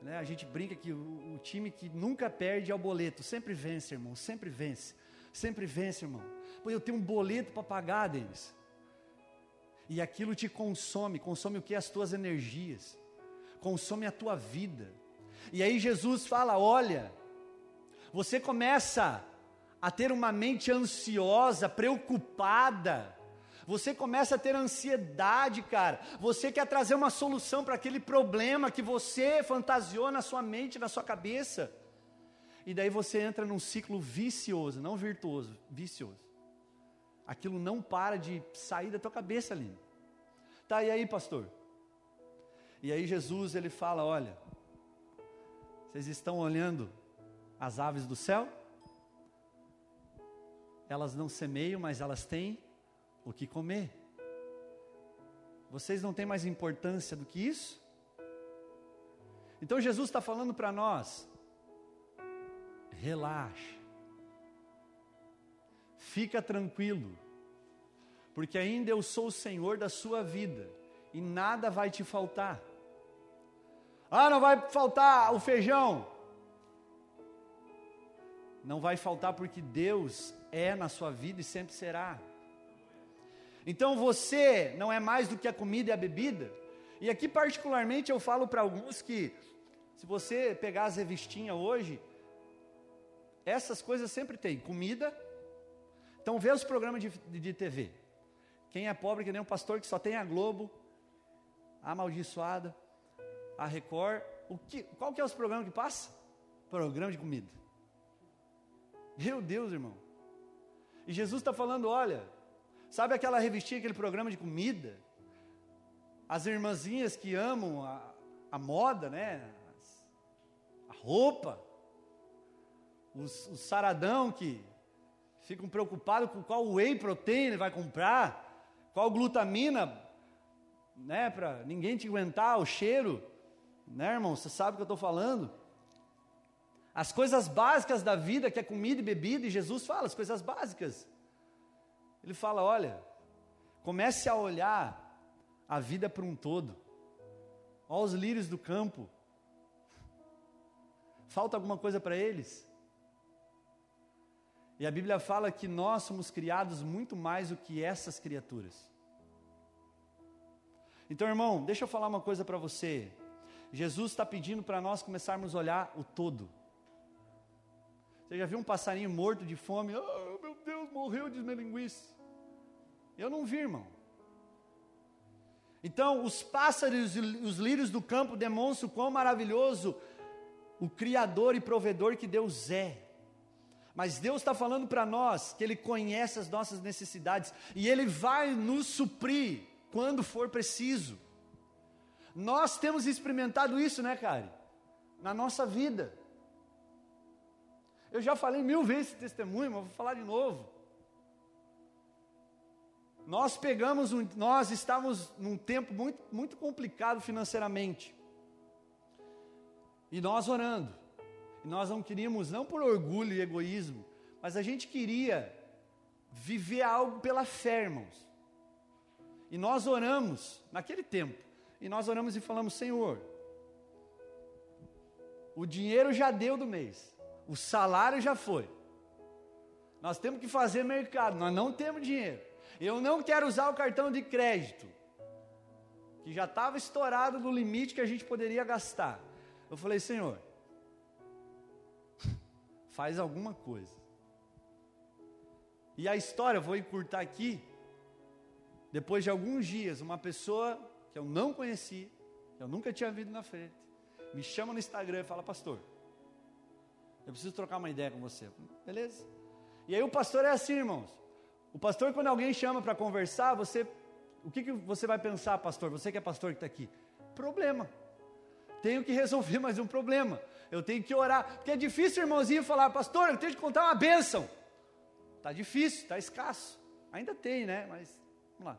Né? A gente brinca que o, o time que nunca perde é o boleto. Sempre vence, irmão. Sempre vence. Sempre vence, irmão. Pois eu tenho um boleto para pagar, Denis. E aquilo te consome. Consome o que? As tuas energias. Consome a tua vida. E aí Jesus fala: olha, você começa a ter uma mente ansiosa, preocupada você começa a ter ansiedade, cara. Você quer trazer uma solução para aquele problema que você fantasiou na sua mente, na sua cabeça. E daí você entra num ciclo vicioso, não virtuoso, vicioso. Aquilo não para de sair da tua cabeça ali. Tá, e aí, pastor? E aí Jesus ele fala: olha, vocês estão olhando as aves do céu? Elas não semeiam, mas elas têm o que comer. Vocês não têm mais importância do que isso? Então Jesus está falando para nós: relaxe, fica tranquilo, porque ainda eu sou o Senhor da sua vida e nada vai te faltar. Ah, não vai faltar o feijão. Não vai faltar porque Deus é na sua vida e sempre será. Então você não é mais do que a comida e a bebida. E aqui, particularmente, eu falo para alguns que, se você pegar as revistinhas hoje, essas coisas sempre tem: comida. Então, vê os programas de, de TV. Quem é pobre, que nem um pastor que só tem a Globo, a amaldiçoada, a Record o que, qual que é os programas que passa? Programa de comida. Meu Deus, irmão. E Jesus está falando: olha, sabe aquela revistinha, aquele programa de comida? As irmãzinhas que amam a, a moda, né? A roupa. Os, os saradão que ficam preocupados com qual whey protein vai comprar, qual glutamina, né? Para ninguém te aguentar o cheiro. Né, irmão? Você sabe o que eu estou falando? As coisas básicas da vida, que é comida e bebida, e Jesus fala as coisas básicas. Ele fala: olha, comece a olhar a vida para um todo. Olha os lírios do campo. Falta alguma coisa para eles? E a Bíblia fala que nós somos criados muito mais do que essas criaturas. Então, irmão, deixa eu falar uma coisa para você. Jesus está pedindo para nós começarmos a olhar o todo. Você já viu um passarinho morto de fome? Oh, morreu de linguiça. Eu não vi, irmão. Então, os pássaros e os lírios do campo demonstram quão maravilhoso o Criador e provedor que Deus é. Mas Deus está falando para nós que Ele conhece as nossas necessidades e Ele vai nos suprir quando for preciso. Nós temos experimentado isso, né, cara? Na nossa vida. Eu já falei mil vezes esse testemunho, mas vou falar de novo. Nós pegamos, um, nós estávamos num tempo muito, muito complicado financeiramente. E nós orando. E nós não queríamos, não por orgulho e egoísmo, mas a gente queria viver algo pela fé, irmãos. E nós oramos naquele tempo. E nós oramos e falamos: Senhor, o dinheiro já deu do mês, o salário já foi. Nós temos que fazer mercado, nós não temos dinheiro. Eu não quero usar o cartão de crédito, que já estava estourado no limite que a gente poderia gastar. Eu falei, Senhor, faz alguma coisa. E a história, vou encurtar aqui. Depois de alguns dias, uma pessoa que eu não conhecia, que eu nunca tinha visto na frente, me chama no Instagram e fala, pastor, eu preciso trocar uma ideia com você. Beleza? E aí o pastor é assim, irmãos. O pastor, quando alguém chama para conversar, você, o que, que você vai pensar, pastor? Você que é pastor que está aqui. Problema. Tenho que resolver mais um problema. Eu tenho que orar. Porque é difícil, irmãozinho, falar, pastor, eu tenho que contar uma bênção. Está difícil, está escasso. Ainda tem, né? Mas, vamos lá.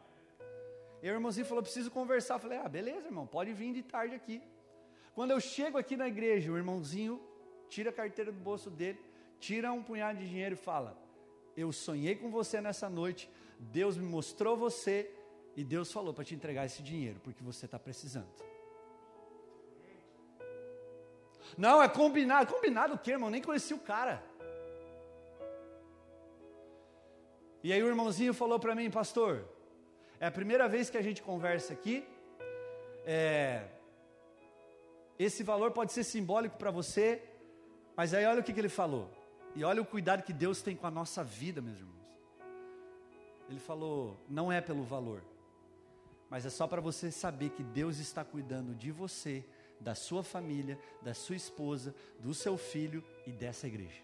E o irmãozinho falou: preciso conversar. Eu falei: ah, beleza, irmão, pode vir de tarde aqui. Quando eu chego aqui na igreja, o irmãozinho tira a carteira do bolso dele, tira um punhado de dinheiro e fala: Eu sonhei com você nessa noite, Deus me mostrou você e Deus falou para te entregar esse dinheiro, porque você está precisando. Não, é combinado. Combinado o quê, irmão? Nem conheci o cara. E aí o irmãozinho falou para mim, pastor, é a primeira vez que a gente conversa aqui. É, esse valor pode ser simbólico para você, mas aí olha o que, que ele falou. E olha o cuidado que Deus tem com a nossa vida, meus irmãos. Ele falou: não é pelo valor, mas é só para você saber que Deus está cuidando de você, da sua família, da sua esposa, do seu filho e dessa igreja.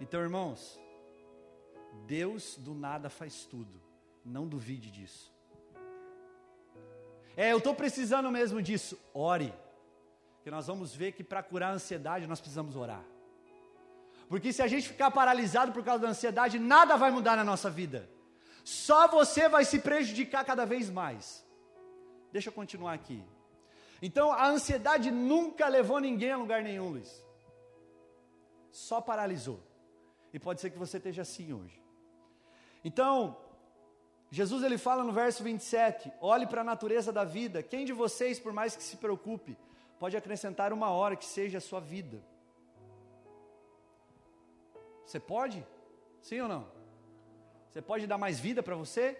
Então, irmãos, Deus do nada faz tudo. Não duvide disso. É, eu estou precisando mesmo disso. Ore. Que nós vamos ver que para curar a ansiedade nós precisamos orar. Porque se a gente ficar paralisado por causa da ansiedade, nada vai mudar na nossa vida. Só você vai se prejudicar cada vez mais. Deixa eu continuar aqui. Então, a ansiedade nunca levou ninguém a lugar nenhum, Luiz. Só paralisou. E pode ser que você esteja assim hoje. Então, Jesus ele fala no verso 27: olhe para a natureza da vida. Quem de vocês, por mais que se preocupe, pode acrescentar uma hora que seja a sua vida? Você pode? Sim ou não? Você pode dar mais vida para você?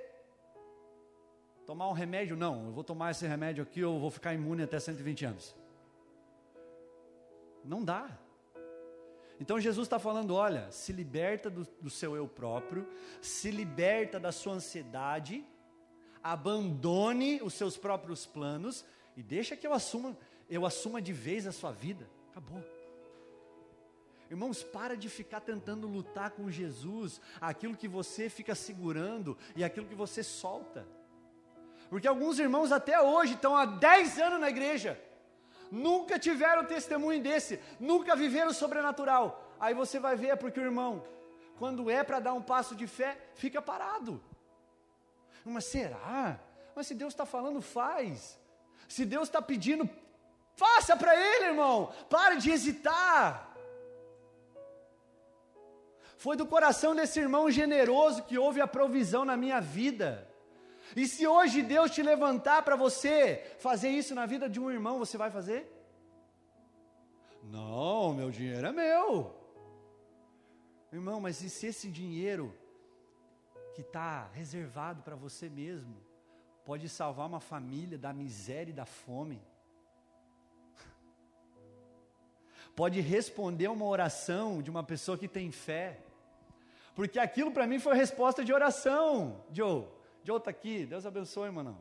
Tomar um remédio? Não, eu vou tomar esse remédio aqui, eu vou ficar imune até 120 anos. Não dá. Então Jesus está falando: olha, se liberta do, do seu eu próprio, se liberta da sua ansiedade, Abandone os seus próprios planos e deixa que eu assuma, eu assuma de vez a sua vida. Acabou. Irmãos, para de ficar tentando lutar com Jesus, aquilo que você fica segurando e aquilo que você solta. Porque alguns irmãos até hoje estão há 10 anos na igreja, nunca tiveram testemunho desse, nunca viveram sobrenatural. Aí você vai ver, é porque o irmão, quando é para dar um passo de fé, fica parado. Mas será? Mas se Deus está falando, faz. Se Deus está pedindo, faça para Ele, irmão. Pare de hesitar. Foi do coração desse irmão generoso que houve a provisão na minha vida. E se hoje Deus te levantar para você fazer isso na vida de um irmão, você vai fazer? Não, meu dinheiro é meu. Irmão, mas e se esse dinheiro que está reservado para você mesmo pode salvar uma família da miséria e da fome? Pode responder uma oração de uma pessoa que tem fé? Porque aquilo para mim foi resposta de oração, Joe. Joe está aqui, Deus abençoe, mano.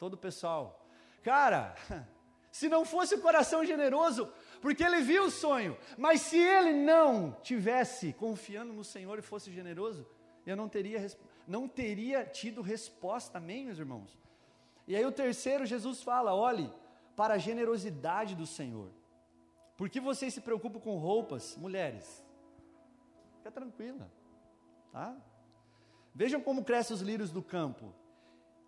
Todo o pessoal. Cara, se não fosse o coração generoso, porque ele viu o sonho, mas se ele não tivesse confiando no Senhor e fosse generoso, eu não teria, não teria tido resposta, amém, meus irmãos? E aí o terceiro, Jesus fala: olhe para a generosidade do Senhor. Por que vocês se preocupam com roupas, mulheres? Fica tranquila. Tá? Vejam como crescem os lírios do campo.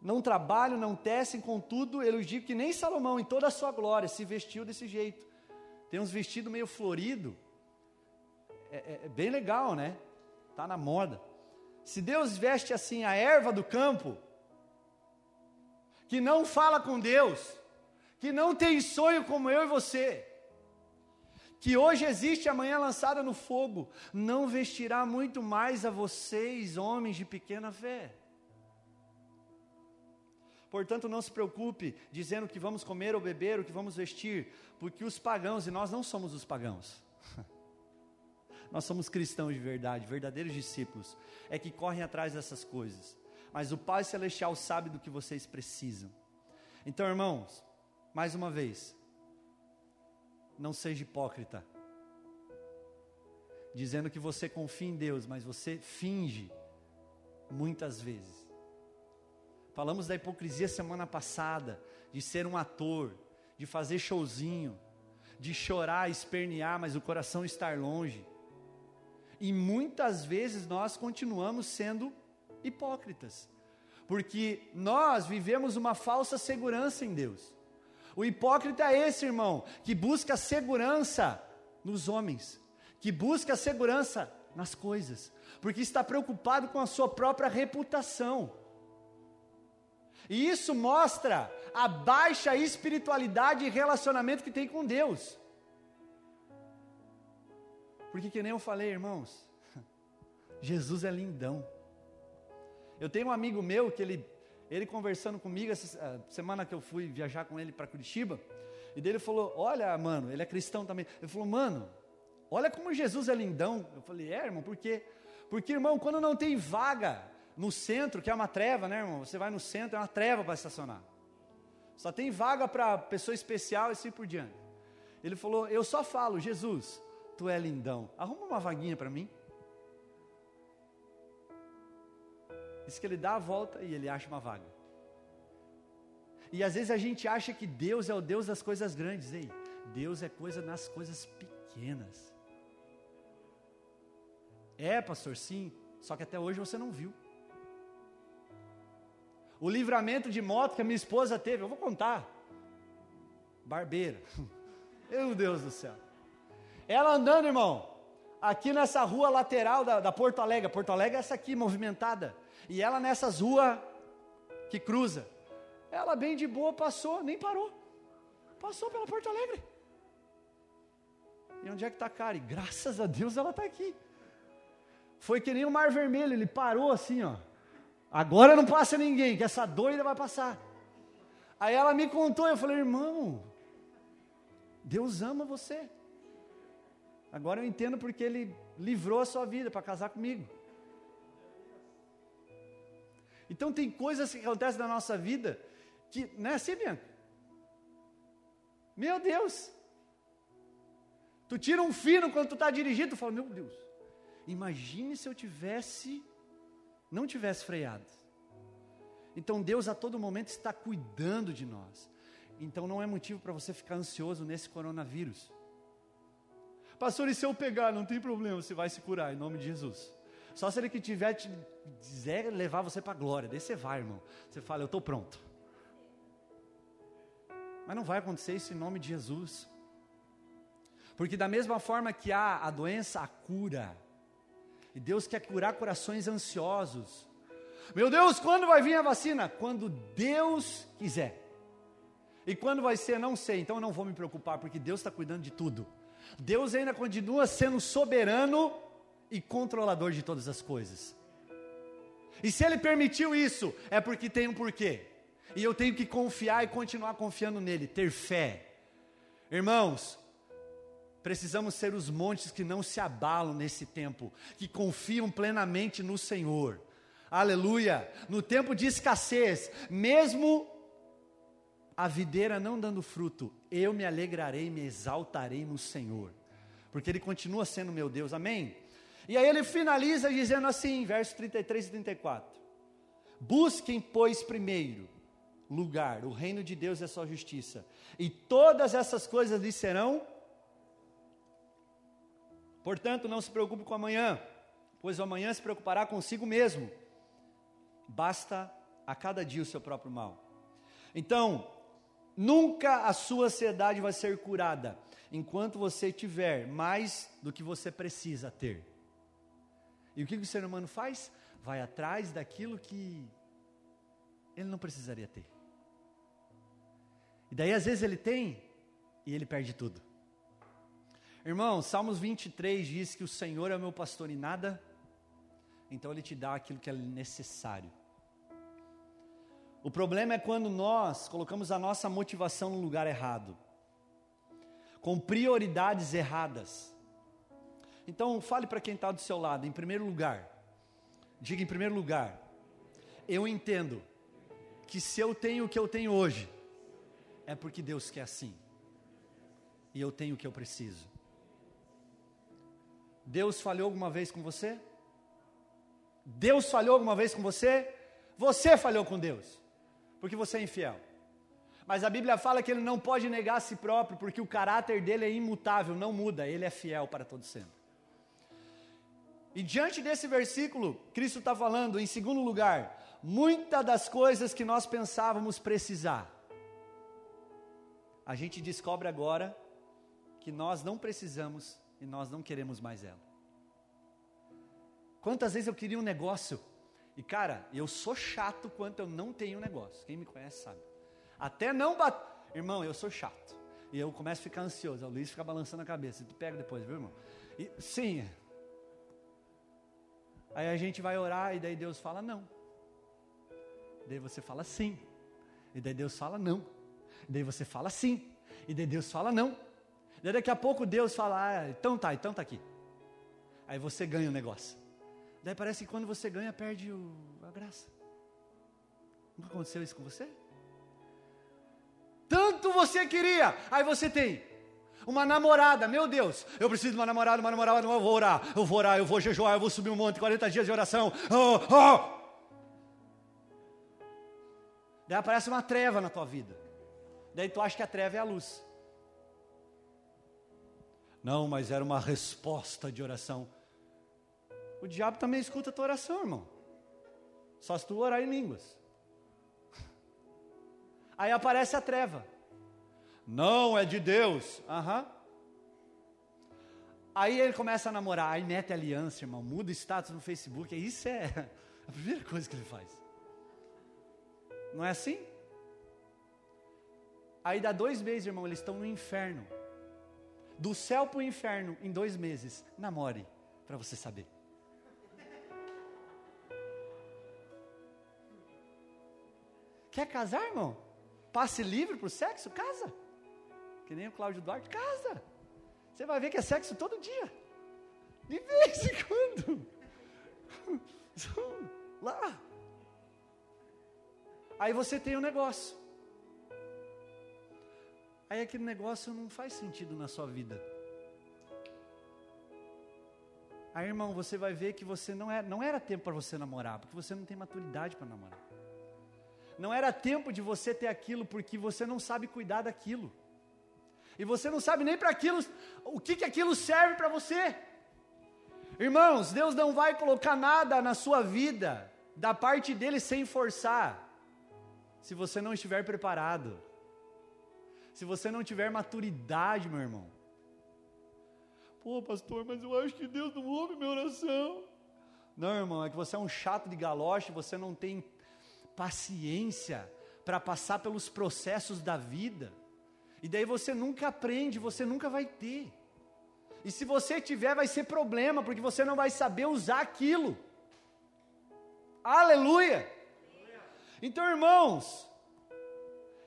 Não trabalham, não tecem, contudo, digo que nem Salomão, em toda a sua glória, se vestiu desse jeito. Tem uns vestidos meio florido. É, é, é bem legal, né? Tá na moda. Se Deus veste assim a erva do campo, que não fala com Deus, que não tem sonho como eu e você, que hoje existe amanhã lançada no fogo, não vestirá muito mais a vocês, homens de pequena fé. Portanto, não se preocupe dizendo que vamos comer ou beber, o que vamos vestir, porque os pagãos, e nós não somos os pagãos, nós somos cristãos de verdade, verdadeiros discípulos, é que correm atrás dessas coisas. Mas o Pai Celestial sabe do que vocês precisam. Então, irmãos, mais uma vez, não seja hipócrita, dizendo que você confia em Deus, mas você finge muitas vezes. Falamos da hipocrisia semana passada, de ser um ator, de fazer showzinho, de chorar, espernear, mas o coração estar longe. E muitas vezes nós continuamos sendo hipócritas, porque nós vivemos uma falsa segurança em Deus. O hipócrita é esse, irmão, que busca segurança nos homens, que busca segurança nas coisas, porque está preocupado com a sua própria reputação. E isso mostra a baixa espiritualidade e relacionamento que tem com Deus. Porque que nem eu falei, irmãos, Jesus é lindão. Eu tenho um amigo meu que ele ele conversando comigo essa ah, semana que eu fui viajar com ele para Curitiba, e dele falou: Olha, mano, ele é cristão também. Ele falou: Mano, olha como Jesus é lindão. Eu falei: É, irmão, por quê? Porque, irmão, quando não tem vaga no centro, que é uma treva, né, irmão? Você vai no centro, é uma treva para estacionar. Só tem vaga para pessoa especial e assim por diante. Ele falou: Eu só falo, Jesus, tu é lindão. Arruma uma vaguinha para mim. Diz que ele dá a volta e ele acha uma vaga. E às vezes a gente acha que Deus é o Deus das coisas grandes. Ei, Deus é coisa nas coisas pequenas. É, pastor, sim, só que até hoje você não viu. O livramento de moto que a minha esposa teve, eu vou contar. Barbeira. Meu Deus do céu. Ela andando, irmão, aqui nessa rua lateral da, da Porto Alegre. Porto Alegre é essa aqui, movimentada. E ela nessas ruas que cruza, ela bem de boa passou, nem parou. Passou pela Porto Alegre. E onde é que está a Kari? Graças a Deus ela está aqui. Foi que nem o mar vermelho, ele parou assim, ó. Agora não passa ninguém, que essa doida vai passar. Aí ela me contou, eu falei, irmão, Deus ama você. Agora eu entendo porque ele livrou a sua vida para casar comigo. Então tem coisas que acontecem na nossa vida que, não é assim, Bianca? Meu Deus! Tu tira um fino quando tu está dirigindo, tu fala, meu Deus, imagine se eu tivesse, não tivesse freado. Então Deus a todo momento está cuidando de nós. Então não é motivo para você ficar ansioso nesse coronavírus. Pastor, e se eu pegar, não tem problema, você vai se curar em nome de Jesus. Só se ele que tiver te dizer levar você para a glória, daí você vai, irmão. Você fala, eu estou pronto. Mas não vai acontecer isso em nome de Jesus. Porque da mesma forma que há a doença, a cura. E Deus quer curar corações ansiosos. Meu Deus, quando vai vir a vacina? Quando Deus quiser. E quando vai ser, não sei, então eu não vou me preocupar, porque Deus está cuidando de tudo. Deus ainda continua sendo soberano e controlador de todas as coisas. E se Ele permitiu isso, é porque tem um porquê. E eu tenho que confiar e continuar confiando nele, ter fé. Irmãos, precisamos ser os montes que não se abalam nesse tempo, que confiam plenamente no Senhor. Aleluia! No tempo de escassez, mesmo a videira não dando fruto, eu me alegrarei me exaltarei no Senhor, porque Ele continua sendo meu Deus, amém? E aí ele finaliza dizendo assim, versos 33 e 34: Busquem, pois, primeiro lugar o reino de Deus a sua justiça, e todas essas coisas lhe serão. Portanto, não se preocupe com amanhã, pois amanhã se preocupará consigo mesmo. Basta a cada dia o seu próprio mal. Então, Nunca a sua ansiedade vai ser curada enquanto você tiver mais do que você precisa ter. E o que o ser humano faz? Vai atrás daquilo que ele não precisaria ter. E daí às vezes ele tem e ele perde tudo. Irmão, Salmos 23 diz que o Senhor é meu pastor e nada, então ele te dá aquilo que é necessário. O problema é quando nós colocamos a nossa motivação no lugar errado, com prioridades erradas. Então, fale para quem está do seu lado, em primeiro lugar, diga em primeiro lugar, eu entendo que se eu tenho o que eu tenho hoje, é porque Deus quer assim, e eu tenho o que eu preciso. Deus falhou alguma vez com você? Deus falhou alguma vez com você? Você falhou com Deus porque você é infiel. Mas a Bíblia fala que ele não pode negar a si próprio, porque o caráter dele é imutável, não muda, ele é fiel para todo sempre. E diante desse versículo, Cristo está falando, em segundo lugar, muitas das coisas que nós pensávamos precisar, a gente descobre agora que nós não precisamos e nós não queremos mais ela. Quantas vezes eu queria um negócio e cara, eu sou chato quanto eu não tenho negócio. Quem me conhece sabe. Até não bater. Irmão, eu sou chato. E eu começo a ficar ansioso. O Luiz fica balançando a cabeça. Tu pega depois, viu, irmão? E, sim. Aí a gente vai orar e daí Deus fala não. Daí você fala sim. E daí Deus fala não. Daí você fala sim. E daí Deus fala não. Daí daqui a pouco Deus fala, ah, então tá, então tá aqui. Aí você ganha o negócio. Daí parece que quando você ganha, perde o, a graça. Nunca aconteceu isso com você? Tanto você queria, aí você tem uma namorada, meu Deus, eu preciso de uma namorada, uma namorada, eu vou orar, eu vou orar, eu vou jejuar, eu vou subir um monte, 40 dias de oração. Oh, oh. Daí aparece uma treva na tua vida. Daí tu acha que a treva é a luz. Não, mas era uma resposta de oração. O diabo também escuta a tua oração, irmão. Só se tu orar em línguas. Aí aparece a treva. Não é de Deus. Aham. Aí ele começa a namorar, aí mete aliança, irmão, muda status no Facebook. Isso é a primeira coisa que ele faz. Não é assim? Aí dá dois meses, irmão, eles estão no inferno. Do céu para o inferno em dois meses. Namore, para você saber. Quer casar, irmão? Passe livre para o sexo? Casa. Que nem o Cláudio Duarte, casa. Você vai ver que é sexo todo dia. De vez em quando. Lá. Aí você tem um negócio. Aí aquele negócio não faz sentido na sua vida. Aí, irmão, você vai ver que você não era, é, não era tempo para você namorar, porque você não tem maturidade para namorar. Não era tempo de você ter aquilo porque você não sabe cuidar daquilo. E você não sabe nem para aquilo, o que, que aquilo serve para você. Irmãos, Deus não vai colocar nada na sua vida, da parte dele sem forçar, se você não estiver preparado. Se você não tiver maturidade, meu irmão. Pô, pastor, mas eu acho que Deus não ouve minha oração. Não, irmão, é que você é um chato de galoche, você não tem paciência para passar pelos processos da vida. E daí você nunca aprende, você nunca vai ter. E se você tiver, vai ser problema, porque você não vai saber usar aquilo. Aleluia! Então, irmãos,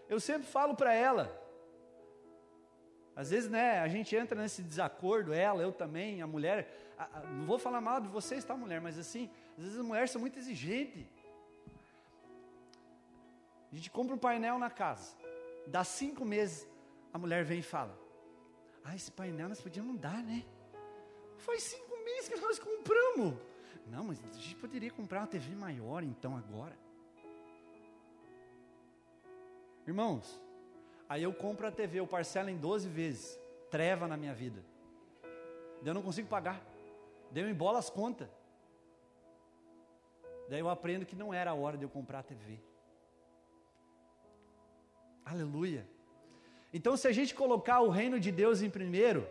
eu sempre falo para ela, às vezes, né, a gente entra nesse desacordo, ela, eu também, a mulher. A, a, não vou falar mal de vocês, tá, mulher? Mas assim, às vezes as mulheres são muito exigentes. A gente compra um painel na casa. Dá cinco meses, a mulher vem e fala: Ah, esse painel nós podíamos mudar, né? Faz cinco meses que nós compramos. Não, mas a gente poderia comprar uma TV maior então agora. Irmãos, Aí eu compro a TV, eu parcelo em 12 vezes. Treva na minha vida. Eu não consigo pagar. Daí eu embola as contas. Daí eu aprendo que não era a hora de eu comprar a TV. Aleluia. Então, se a gente colocar o reino de Deus em primeiro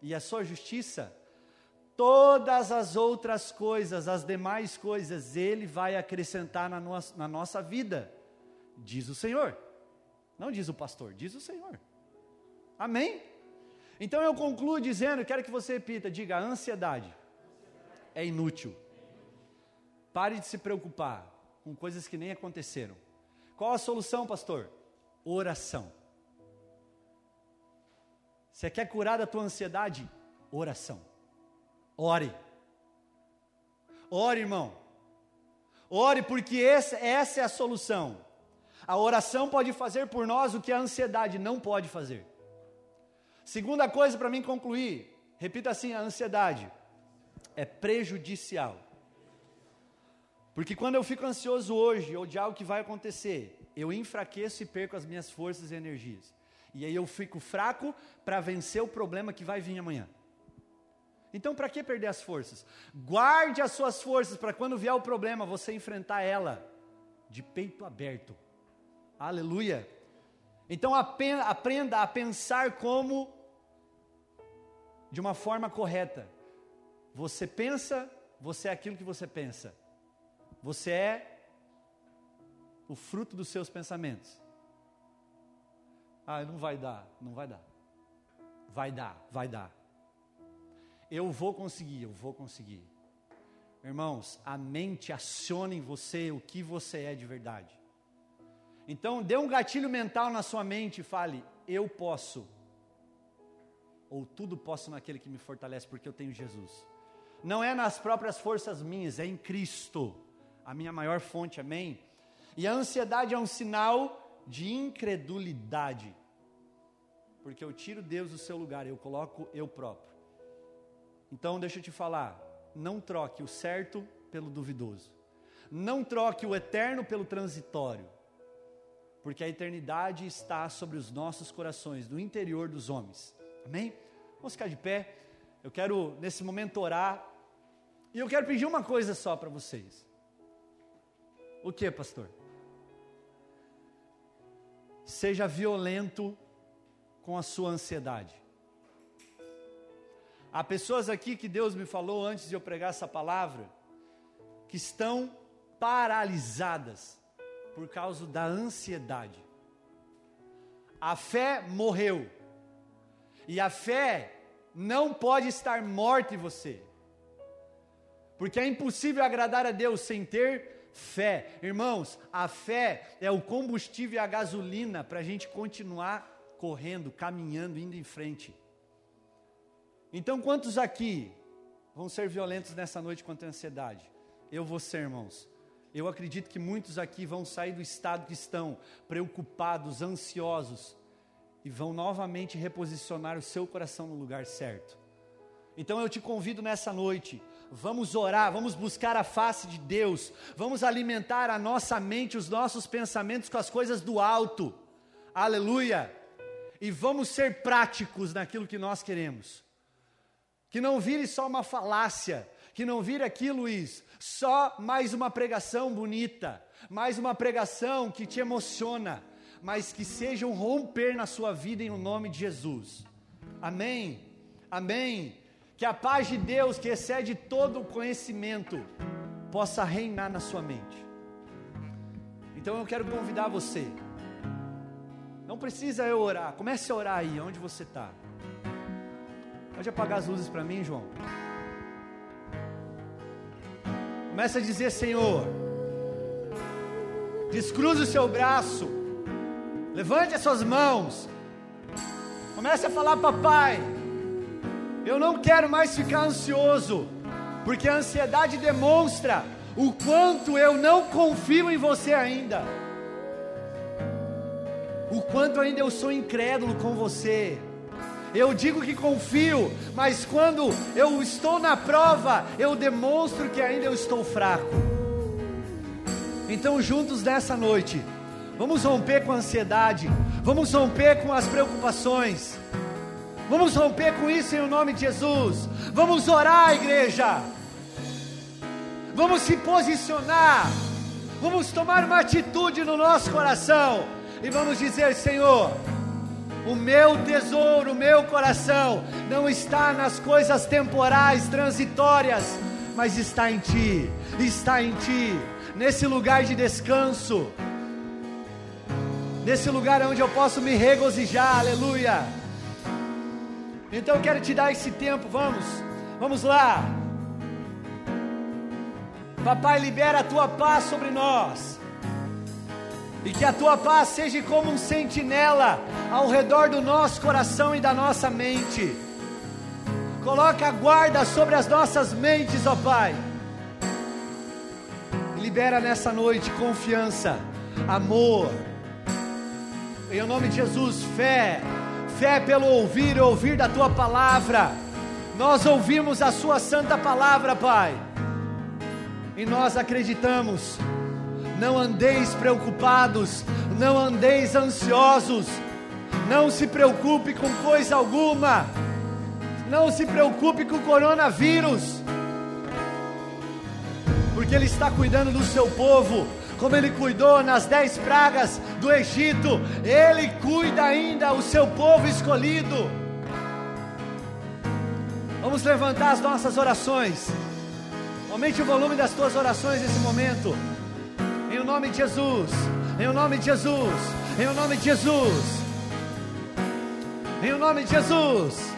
e a sua justiça, todas as outras coisas, as demais coisas, Ele vai acrescentar na, na nossa vida, diz o Senhor. Não diz o pastor, diz o Senhor. Amém? Então eu concluo dizendo, quero que você repita, diga, ansiedade é inútil. Pare de se preocupar com coisas que nem aconteceram. Qual a solução, pastor? Oração. Você quer curar da tua ansiedade? Oração. Ore. Ore, irmão. Ore, porque essa, essa é a solução. A oração pode fazer por nós o que a ansiedade não pode fazer. Segunda coisa para mim concluir, repita assim: a ansiedade é prejudicial. Porque quando eu fico ansioso hoje, ou de algo que vai acontecer, eu enfraqueço e perco as minhas forças e energias. E aí eu fico fraco para vencer o problema que vai vir amanhã. Então, para que perder as forças? Guarde as suas forças para quando vier o problema, você enfrentar ela de peito aberto, Aleluia. Então aprenda a pensar como de uma forma correta. Você pensa, você é aquilo que você pensa. Você é o fruto dos seus pensamentos. Ah, não vai dar, não vai dar. Vai dar, vai dar. Eu vou conseguir, eu vou conseguir. Irmãos, a mente aciona em você o que você é de verdade. Então, dê um gatilho mental na sua mente e fale: Eu posso. Ou tudo posso naquele que me fortalece, porque eu tenho Jesus. Não é nas próprias forças minhas, é em Cristo, a minha maior fonte, amém? E a ansiedade é um sinal de incredulidade, porque eu tiro Deus do seu lugar, eu coloco eu próprio. Então, deixa eu te falar: não troque o certo pelo duvidoso, não troque o eterno pelo transitório porque a eternidade está sobre os nossos corações, no interior dos homens. Amém? Vamos ficar de pé. Eu quero, nesse momento, orar. E eu quero pedir uma coisa só para vocês. O que, pastor? Seja violento com a sua ansiedade. Há pessoas aqui que Deus me falou antes de eu pregar essa palavra, que estão paralisadas por causa da ansiedade. A fé morreu. E a fé não pode estar morta em você. Porque é impossível agradar a Deus sem ter fé. Irmãos, a fé é o combustível e a gasolina para a gente continuar correndo, caminhando, indo em frente. Então, quantos aqui vão ser violentos nessa noite contra a ansiedade? Eu vou ser, irmãos. Eu acredito que muitos aqui vão sair do estado que estão, preocupados, ansiosos, e vão novamente reposicionar o seu coração no lugar certo. Então eu te convido nessa noite, vamos orar, vamos buscar a face de Deus, vamos alimentar a nossa mente, os nossos pensamentos com as coisas do alto, aleluia, e vamos ser práticos naquilo que nós queremos, que não vire só uma falácia, que não vire aqui, Luiz, só mais uma pregação bonita, mais uma pregação que te emociona, mas que seja um romper na sua vida em nome de Jesus. Amém. Amém. Que a paz de Deus, que excede todo o conhecimento, possa reinar na sua mente. Então eu quero convidar você. Não precisa eu orar, comece a orar aí, onde você está. Pode apagar as luzes para mim, João. Comece a dizer: Senhor, descruze o seu braço, levante as suas mãos, comece a falar, papai. Eu não quero mais ficar ansioso, porque a ansiedade demonstra o quanto eu não confio em você ainda, o quanto ainda eu sou incrédulo com você. Eu digo que confio, mas quando eu estou na prova, eu demonstro que ainda eu estou fraco. Então, juntos nessa noite, vamos romper com a ansiedade, vamos romper com as preocupações, vamos romper com isso em nome de Jesus. Vamos orar, igreja, vamos se posicionar, vamos tomar uma atitude no nosso coração e vamos dizer: Senhor o meu tesouro, o meu coração não está nas coisas temporais, transitórias, mas está em Ti, está em Ti, nesse lugar de descanso, nesse lugar onde eu posso me regozijar, aleluia. Então eu quero te dar esse tempo, vamos, vamos lá. Papai, libera a tua paz sobre nós. E que a tua paz seja como um sentinela ao redor do nosso coração e da nossa mente. Coloca a guarda sobre as nossas mentes, ó Pai. Libera nessa noite confiança, amor. Em nome de Jesus, fé. Fé pelo ouvir e ouvir da tua palavra. Nós ouvimos a sua santa palavra, Pai. E nós acreditamos. Não andeis preocupados, não andeis ansiosos, não se preocupe com coisa alguma, não se preocupe com o coronavírus, porque Ele está cuidando do seu povo, como Ele cuidou nas dez pragas do Egito, Ele cuida ainda o seu povo escolhido. Vamos levantar as nossas orações. Aumente o volume das tuas orações nesse momento. Em o nome de Jesus. Em o nome de Jesus. Em o nome de Jesus. Em o nome de Jesus.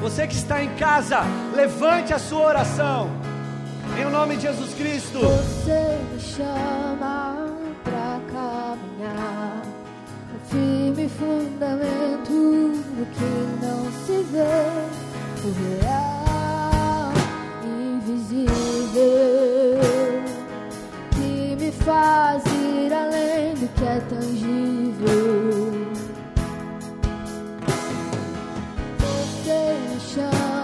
Você que está em casa, levante a sua oração. Em nome de Jesus Cristo. Você me chama para caminhar. Um firme fundamento do que não se vê. O real, invisível faz ir além do que é tangível. Você me chama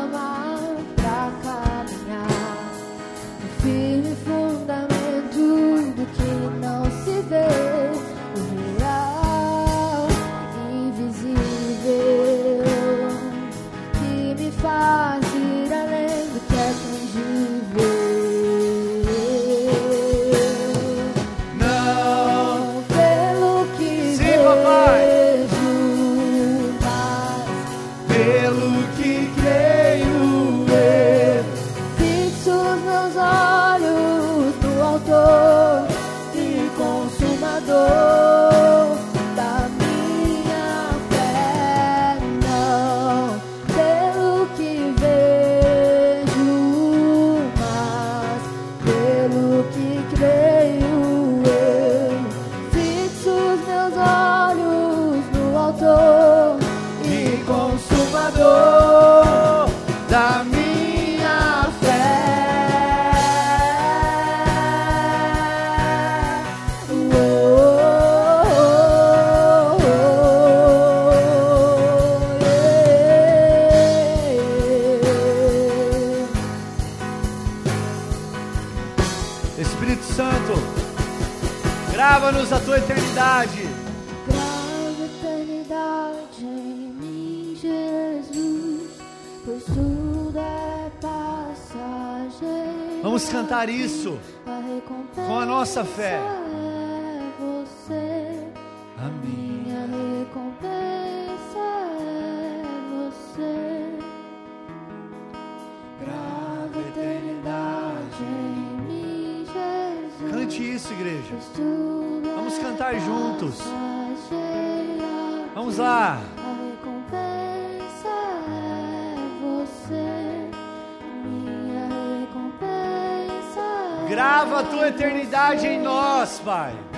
Eternidade em nós, Pai.